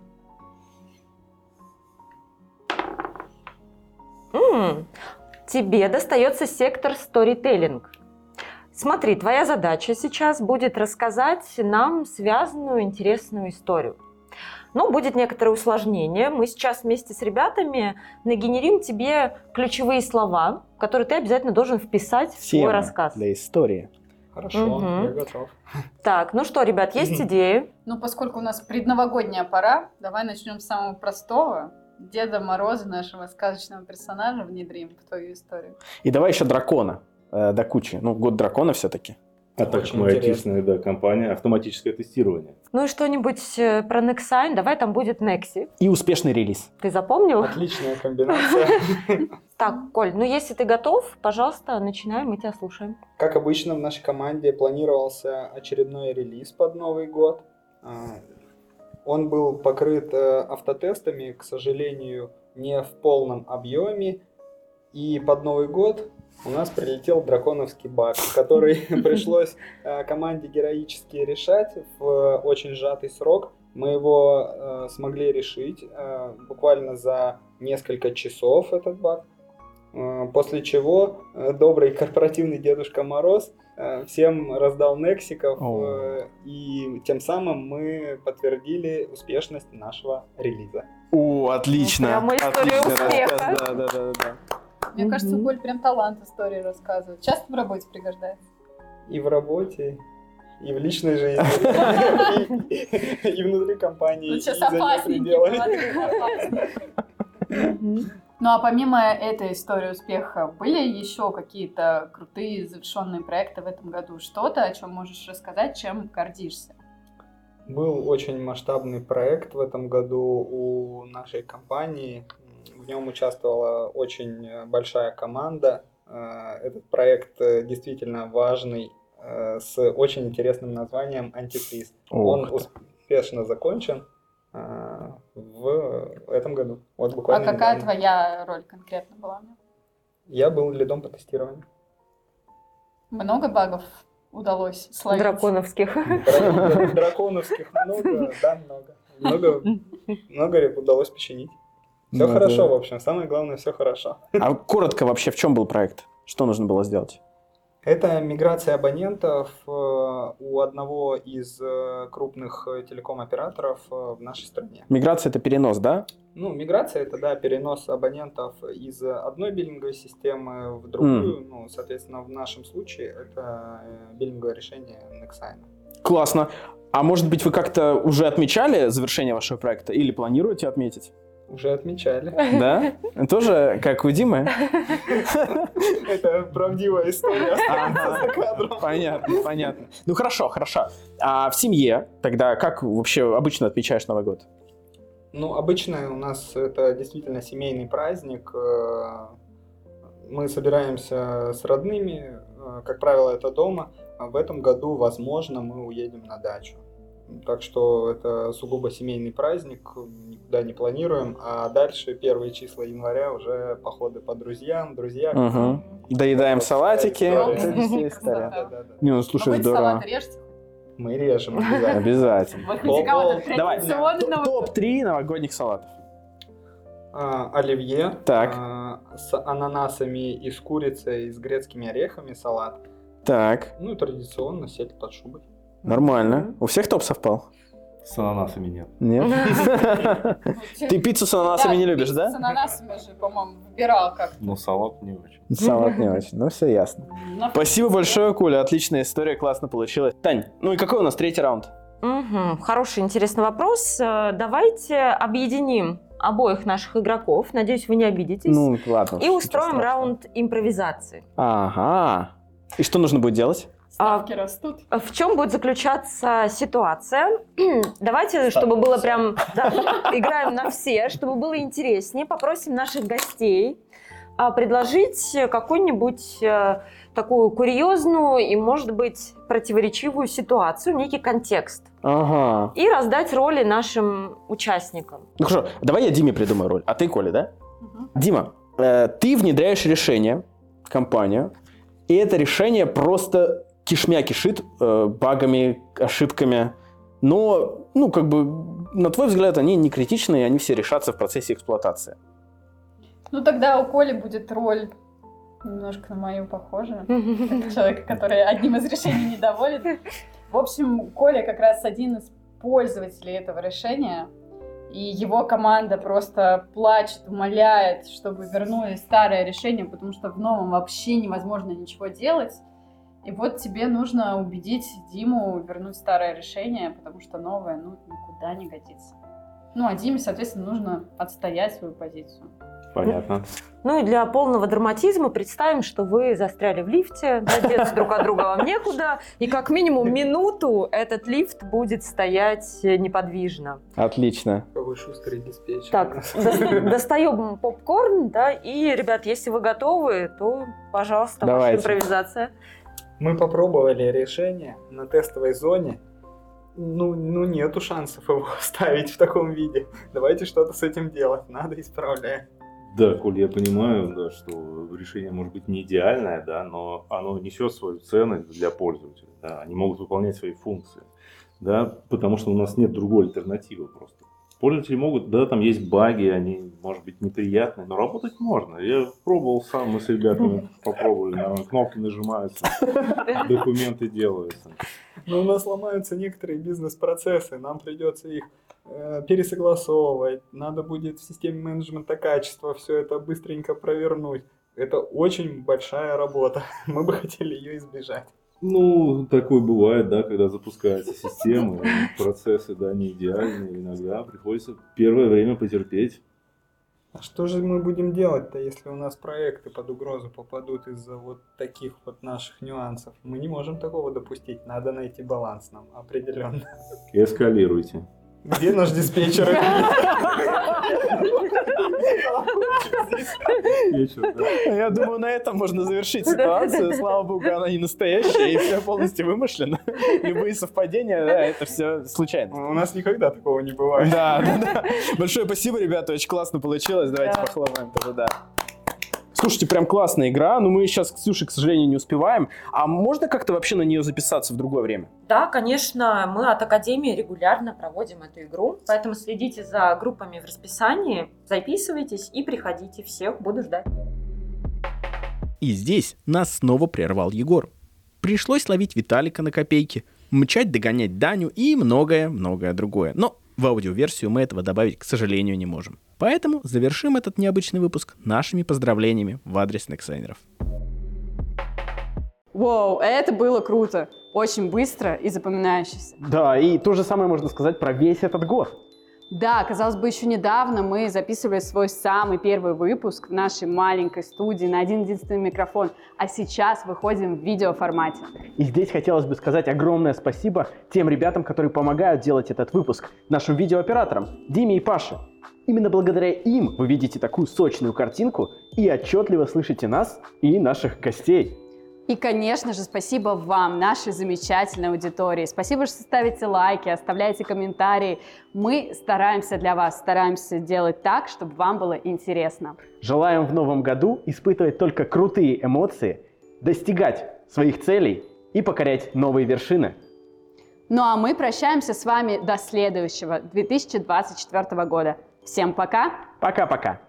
[SPEAKER 13] М, Тебе достается сектор сторителлинг. Смотри, твоя задача сейчас будет рассказать нам связанную интересную историю. Но будет некоторое усложнение. Мы сейчас вместе с ребятами нагенерим тебе ключевые слова, которые ты обязательно должен вписать в свой
[SPEAKER 1] Тема
[SPEAKER 13] рассказ.
[SPEAKER 1] для истории.
[SPEAKER 12] Хорошо,
[SPEAKER 13] Мгм.
[SPEAKER 12] я готов.
[SPEAKER 13] Так, ну что, ребят, есть идеи?
[SPEAKER 7] Ну, поскольку у нас предновогодняя пора, давай начнем с самого простого. Деда Мороза, нашего сказочного персонажа, внедрим в твою историю.
[SPEAKER 1] И давай еще дракона э, до кучи. Ну, год дракона все-таки.
[SPEAKER 11] А так как мы айтишная да, компания, автоматическое тестирование.
[SPEAKER 13] Ну и что-нибудь э, про Nexign? Давай там будет Nexi.
[SPEAKER 1] И успешный релиз.
[SPEAKER 13] Ты запомнил?
[SPEAKER 12] Отличная комбинация.
[SPEAKER 13] Так, Коль, ну если ты готов, пожалуйста, начинаем, мы тебя слушаем.
[SPEAKER 12] Как обычно в нашей команде планировался очередной релиз под Новый год. А, Он был покрыт э, автотестами, к сожалению, не в полном объеме. И под Новый год у нас прилетел драконовский баг, который пришлось э, команде героически решать в очень сжатый срок. Мы его э, смогли решить э, буквально за несколько часов этот баг. Э, После чего э, добрый корпоративный Дедушка Мороз э, всем раздал нексиков, э, и тем самым мы подтвердили успешность нашего релиза.
[SPEAKER 1] О, отлично.
[SPEAKER 13] Прямо история
[SPEAKER 1] Отличный
[SPEAKER 13] успеха.
[SPEAKER 1] рассказ, Да, да, да, да.
[SPEAKER 7] Мне кажется,
[SPEAKER 13] Мгм.
[SPEAKER 7] Коль прям талант истории рассказывает. Часто в работе пригождается?
[SPEAKER 12] И в работе, и в личной жизни, и- внутри компании,
[SPEAKER 7] Ну,
[SPEAKER 12] и
[SPEAKER 7] сейчас
[SPEAKER 12] за пределами.
[SPEAKER 7] Ну а помимо этой истории успеха, были еще какие-то крутые завершенные проекты в этом году? Что-то, о чем можешь рассказать, чем гордишься?
[SPEAKER 12] Был очень масштабный проект в этом году у нашей компании. В нем участвовала очень э, большая команда. Э, Этот проект э, действительно важный, с очень интересным названием «Антифриз». Он
[SPEAKER 1] Ох ты.
[SPEAKER 12] успешно закончен в этом году. Вот
[SPEAKER 7] А
[SPEAKER 12] буквально
[SPEAKER 7] какая
[SPEAKER 12] недавно.
[SPEAKER 7] твоя роль конкретно была?
[SPEAKER 12] Я был лидом по тестированию.
[SPEAKER 7] Много багов удалось словить?
[SPEAKER 13] Драконовских.
[SPEAKER 12] Дра- Драконовских много, да, много. Много, много удалось починить. Все
[SPEAKER 1] Ну,
[SPEAKER 12] хорошо,
[SPEAKER 1] это-
[SPEAKER 12] в общем. Самое главное, все хорошо.
[SPEAKER 1] А коротко вообще, в чем был проект? Что нужно было сделать?
[SPEAKER 12] Это миграция абонентов э, у одного из э, крупных э, телеком-операторов в нашей стране.
[SPEAKER 1] Миграция это перенос, да?
[SPEAKER 12] Ну, миграция это, да, перенос абонентов из одной биллинговой системы в другую. Ну, соответственно, в нашем случае это биллинговое решение Nexign.
[SPEAKER 1] Классно. А может быть, вы как-то уже отмечали завершение вашего проекта или планируете отметить?
[SPEAKER 12] Уже отмечали.
[SPEAKER 1] Да? Тоже, как у Димы?
[SPEAKER 12] Это правдивая история.
[SPEAKER 1] Ага.
[SPEAKER 12] За кадром.
[SPEAKER 1] Понятно, понятно. Ну хорошо, хорошо. А в семье тогда как вообще обычно отмечаешь Новый год?
[SPEAKER 12] Ну, обычно у нас это действительно семейный праздник. э, Мы собираемся с родными, э, как правило, это дома. А в этом году, возможно, мы уедем на дачу. Так что это сугубо семейный праздник, никуда не планируем. А дальше первые числа января уже походы по друзьям, друзья.
[SPEAKER 1] Угу. Доедаем салатики. Не, ну
[SPEAKER 7] А
[SPEAKER 1] слушай,
[SPEAKER 7] вы
[SPEAKER 1] здорово.
[SPEAKER 12] Мы режем обязательно.
[SPEAKER 1] Обязательно. Давай,
[SPEAKER 7] традиционный Новый год.
[SPEAKER 1] топ-3 новогодних салатов.
[SPEAKER 12] А, Оливье
[SPEAKER 1] Так.
[SPEAKER 12] а, с ананасами и с курицей, и с грецкими орехами салат.
[SPEAKER 1] Так,
[SPEAKER 12] Ну и традиционно сеть под шубой.
[SPEAKER 1] Нормально. У всех топ совпал?
[SPEAKER 11] С ананасами нет.
[SPEAKER 1] Нет? Ты пиццу с ананасами не любишь, да?
[SPEAKER 7] С ананасами же, по-моему, выбирал как.
[SPEAKER 11] Но салат не очень.
[SPEAKER 1] Салат не очень, ну все ясно.
[SPEAKER 7] На
[SPEAKER 1] Спасибо большое, Коля, отличная история, классно получилось. Тань, ну и какой у нас третий раунд?
[SPEAKER 13] Хороший, интересный вопрос. Э, Давайте объединим обоих наших игроков. Надеюсь, вы не обидитесь.
[SPEAKER 1] Ну, ладно.
[SPEAKER 13] и устроим раунд импровизации.
[SPEAKER 1] Ага. И что нужно будет делать?
[SPEAKER 7] Ставки растут.
[SPEAKER 13] В чем будет заключаться ситуация? Давайте, чтобы было прям... да, играем на все, чтобы было интереснее, попросим наших гостей а, предложить какую-нибудь э, такую курьезную и, может быть, противоречивую ситуацию, некий контекст.
[SPEAKER 1] Ага.
[SPEAKER 13] И раздать роли нашим участникам.
[SPEAKER 1] Ну хорошо, давай я Диме придумаю роль, а ты Коля, да?
[SPEAKER 7] Мгм.
[SPEAKER 1] Дима, э, ты внедряешь решение, в компанию, и это решение просто кишмя кишит э, багами, ошибками, но, ну, как бы, на твой взгляд, они не критичны, и они все решатся в процессе эксплуатации.
[SPEAKER 7] Ну тогда у Коли будет роль немножко на мою похожа. Человека, который одним из решений недоволен. В общем, Коля как раз один из пользователей этого решения. И его команда просто плачет, умоляет, чтобы вернули старое решение, потому что в новом вообще невозможно ничего делать. И вот тебе нужно убедить Диму вернуть старое решение, потому что новое, ну, никуда не годится. Ну, а Диме, соответственно, нужно отстоять свою позицию.
[SPEAKER 11] Понятно.
[SPEAKER 13] Ну и для полного драматизма представим, что вы застряли в лифте, да, деться друг от друга вам некуда, и как минимум минуту этот лифт будет стоять неподвижно.
[SPEAKER 1] Отлично.
[SPEAKER 12] Какой шустрый диспетчер.
[SPEAKER 13] Так, до- достаем попкорн, да, и, ребят, если вы готовы, то, пожалуйста,
[SPEAKER 1] Давайте.
[SPEAKER 13] ваша импровизация.
[SPEAKER 12] Мы попробовали решение на тестовой зоне. Ну, ну, нету шансов его ставить в таком виде. Давайте что-то с этим делать. Надо исправлять.
[SPEAKER 11] Да, Коль, я понимаю, да, что решение может быть не идеальное, да, но оно несет свою ценность для пользователя. Да, они могут выполнять свои функции, да, потому что у нас нет другой альтернативы просто. Пользователи могут, да, там есть баги, они, может быть, неприятные, но работать можно. Я пробовал сам, мы с ребятами попробовали, наверное, кнопки нажимаются, документы делаются.
[SPEAKER 12] Но у нас ломаются некоторые бизнес-процессы. Нам придется их э, пересогласовывать. Надо будет в системе менеджмента качества все это быстренько провернуть. Это очень большая работа. Мы бы хотели ее избежать.
[SPEAKER 11] Ну, такое бывает, да, когда запускается система, процессы, да, не идеальные, иногда приходится первое время потерпеть.
[SPEAKER 12] А что же мы будем делать-то, если у нас проекты под угрозу попадут из-за вот таких вот наших нюансов? Мы не можем такого допустить. Надо найти баланс нам определенно.
[SPEAKER 11] Эскалируйте.
[SPEAKER 12] Где наш диспетчер?
[SPEAKER 1] Я думаю, на этом можно завершить ситуацию. Слава богу, она не настоящая, и все полностью вымышленно. Любые совпадения, да, это все случайно.
[SPEAKER 12] У нас никогда такого не бывает.
[SPEAKER 1] Да, да, да. Большое спасибо, ребята, очень классно получилось. Давайте
[SPEAKER 7] Да.
[SPEAKER 1] похлопаем тоже, да. Слушайте, прям классная игра, но мы сейчас, Ксюша, к сожалению, не успеваем. А можно как-то вообще на нее записаться в другое время?
[SPEAKER 13] Да, конечно, мы от Академии регулярно проводим эту игру, поэтому следите за группами в расписании, записывайтесь и приходите. Всех буду ждать.
[SPEAKER 5] И здесь нас снова прервал Егор. Пришлось ловить Виталика на копейки, мчать догонять Даню и многое-многое другое. Но в аудиоверсию мы этого добавить, к сожалению, не можем. Поэтому завершим этот необычный выпуск нашими поздравлениями в адрес Нексайнеров.
[SPEAKER 2] Вау, это было круто. Очень быстро и запоминающееся.
[SPEAKER 1] Да, и то же самое можно сказать про весь этот год.
[SPEAKER 2] Да, казалось бы, еще недавно мы записывали свой самый первый выпуск в нашей маленькой студии на один единственный микрофон, а сейчас выходим в видеоформате.
[SPEAKER 1] И здесь хотелось бы сказать огромное спасибо тем ребятам, которые помогают делать этот выпуск, нашим видеооператорам Диме и Паше. Именно благодаря им вы видите такую сочную картинку и отчетливо слышите нас и наших гостей.
[SPEAKER 2] И, конечно же, спасибо вам, нашей замечательной аудитории. Спасибо, что ставите лайки, оставляете комментарии. Мы стараемся для вас, стараемся делать так, чтобы вам было интересно.
[SPEAKER 1] Желаем в новом году испытывать только крутые эмоции, достигать своих целей и покорять новые вершины.
[SPEAKER 2] Ну а мы прощаемся с вами до следующего 2024 года. Всем пока!
[SPEAKER 1] Пока-пока!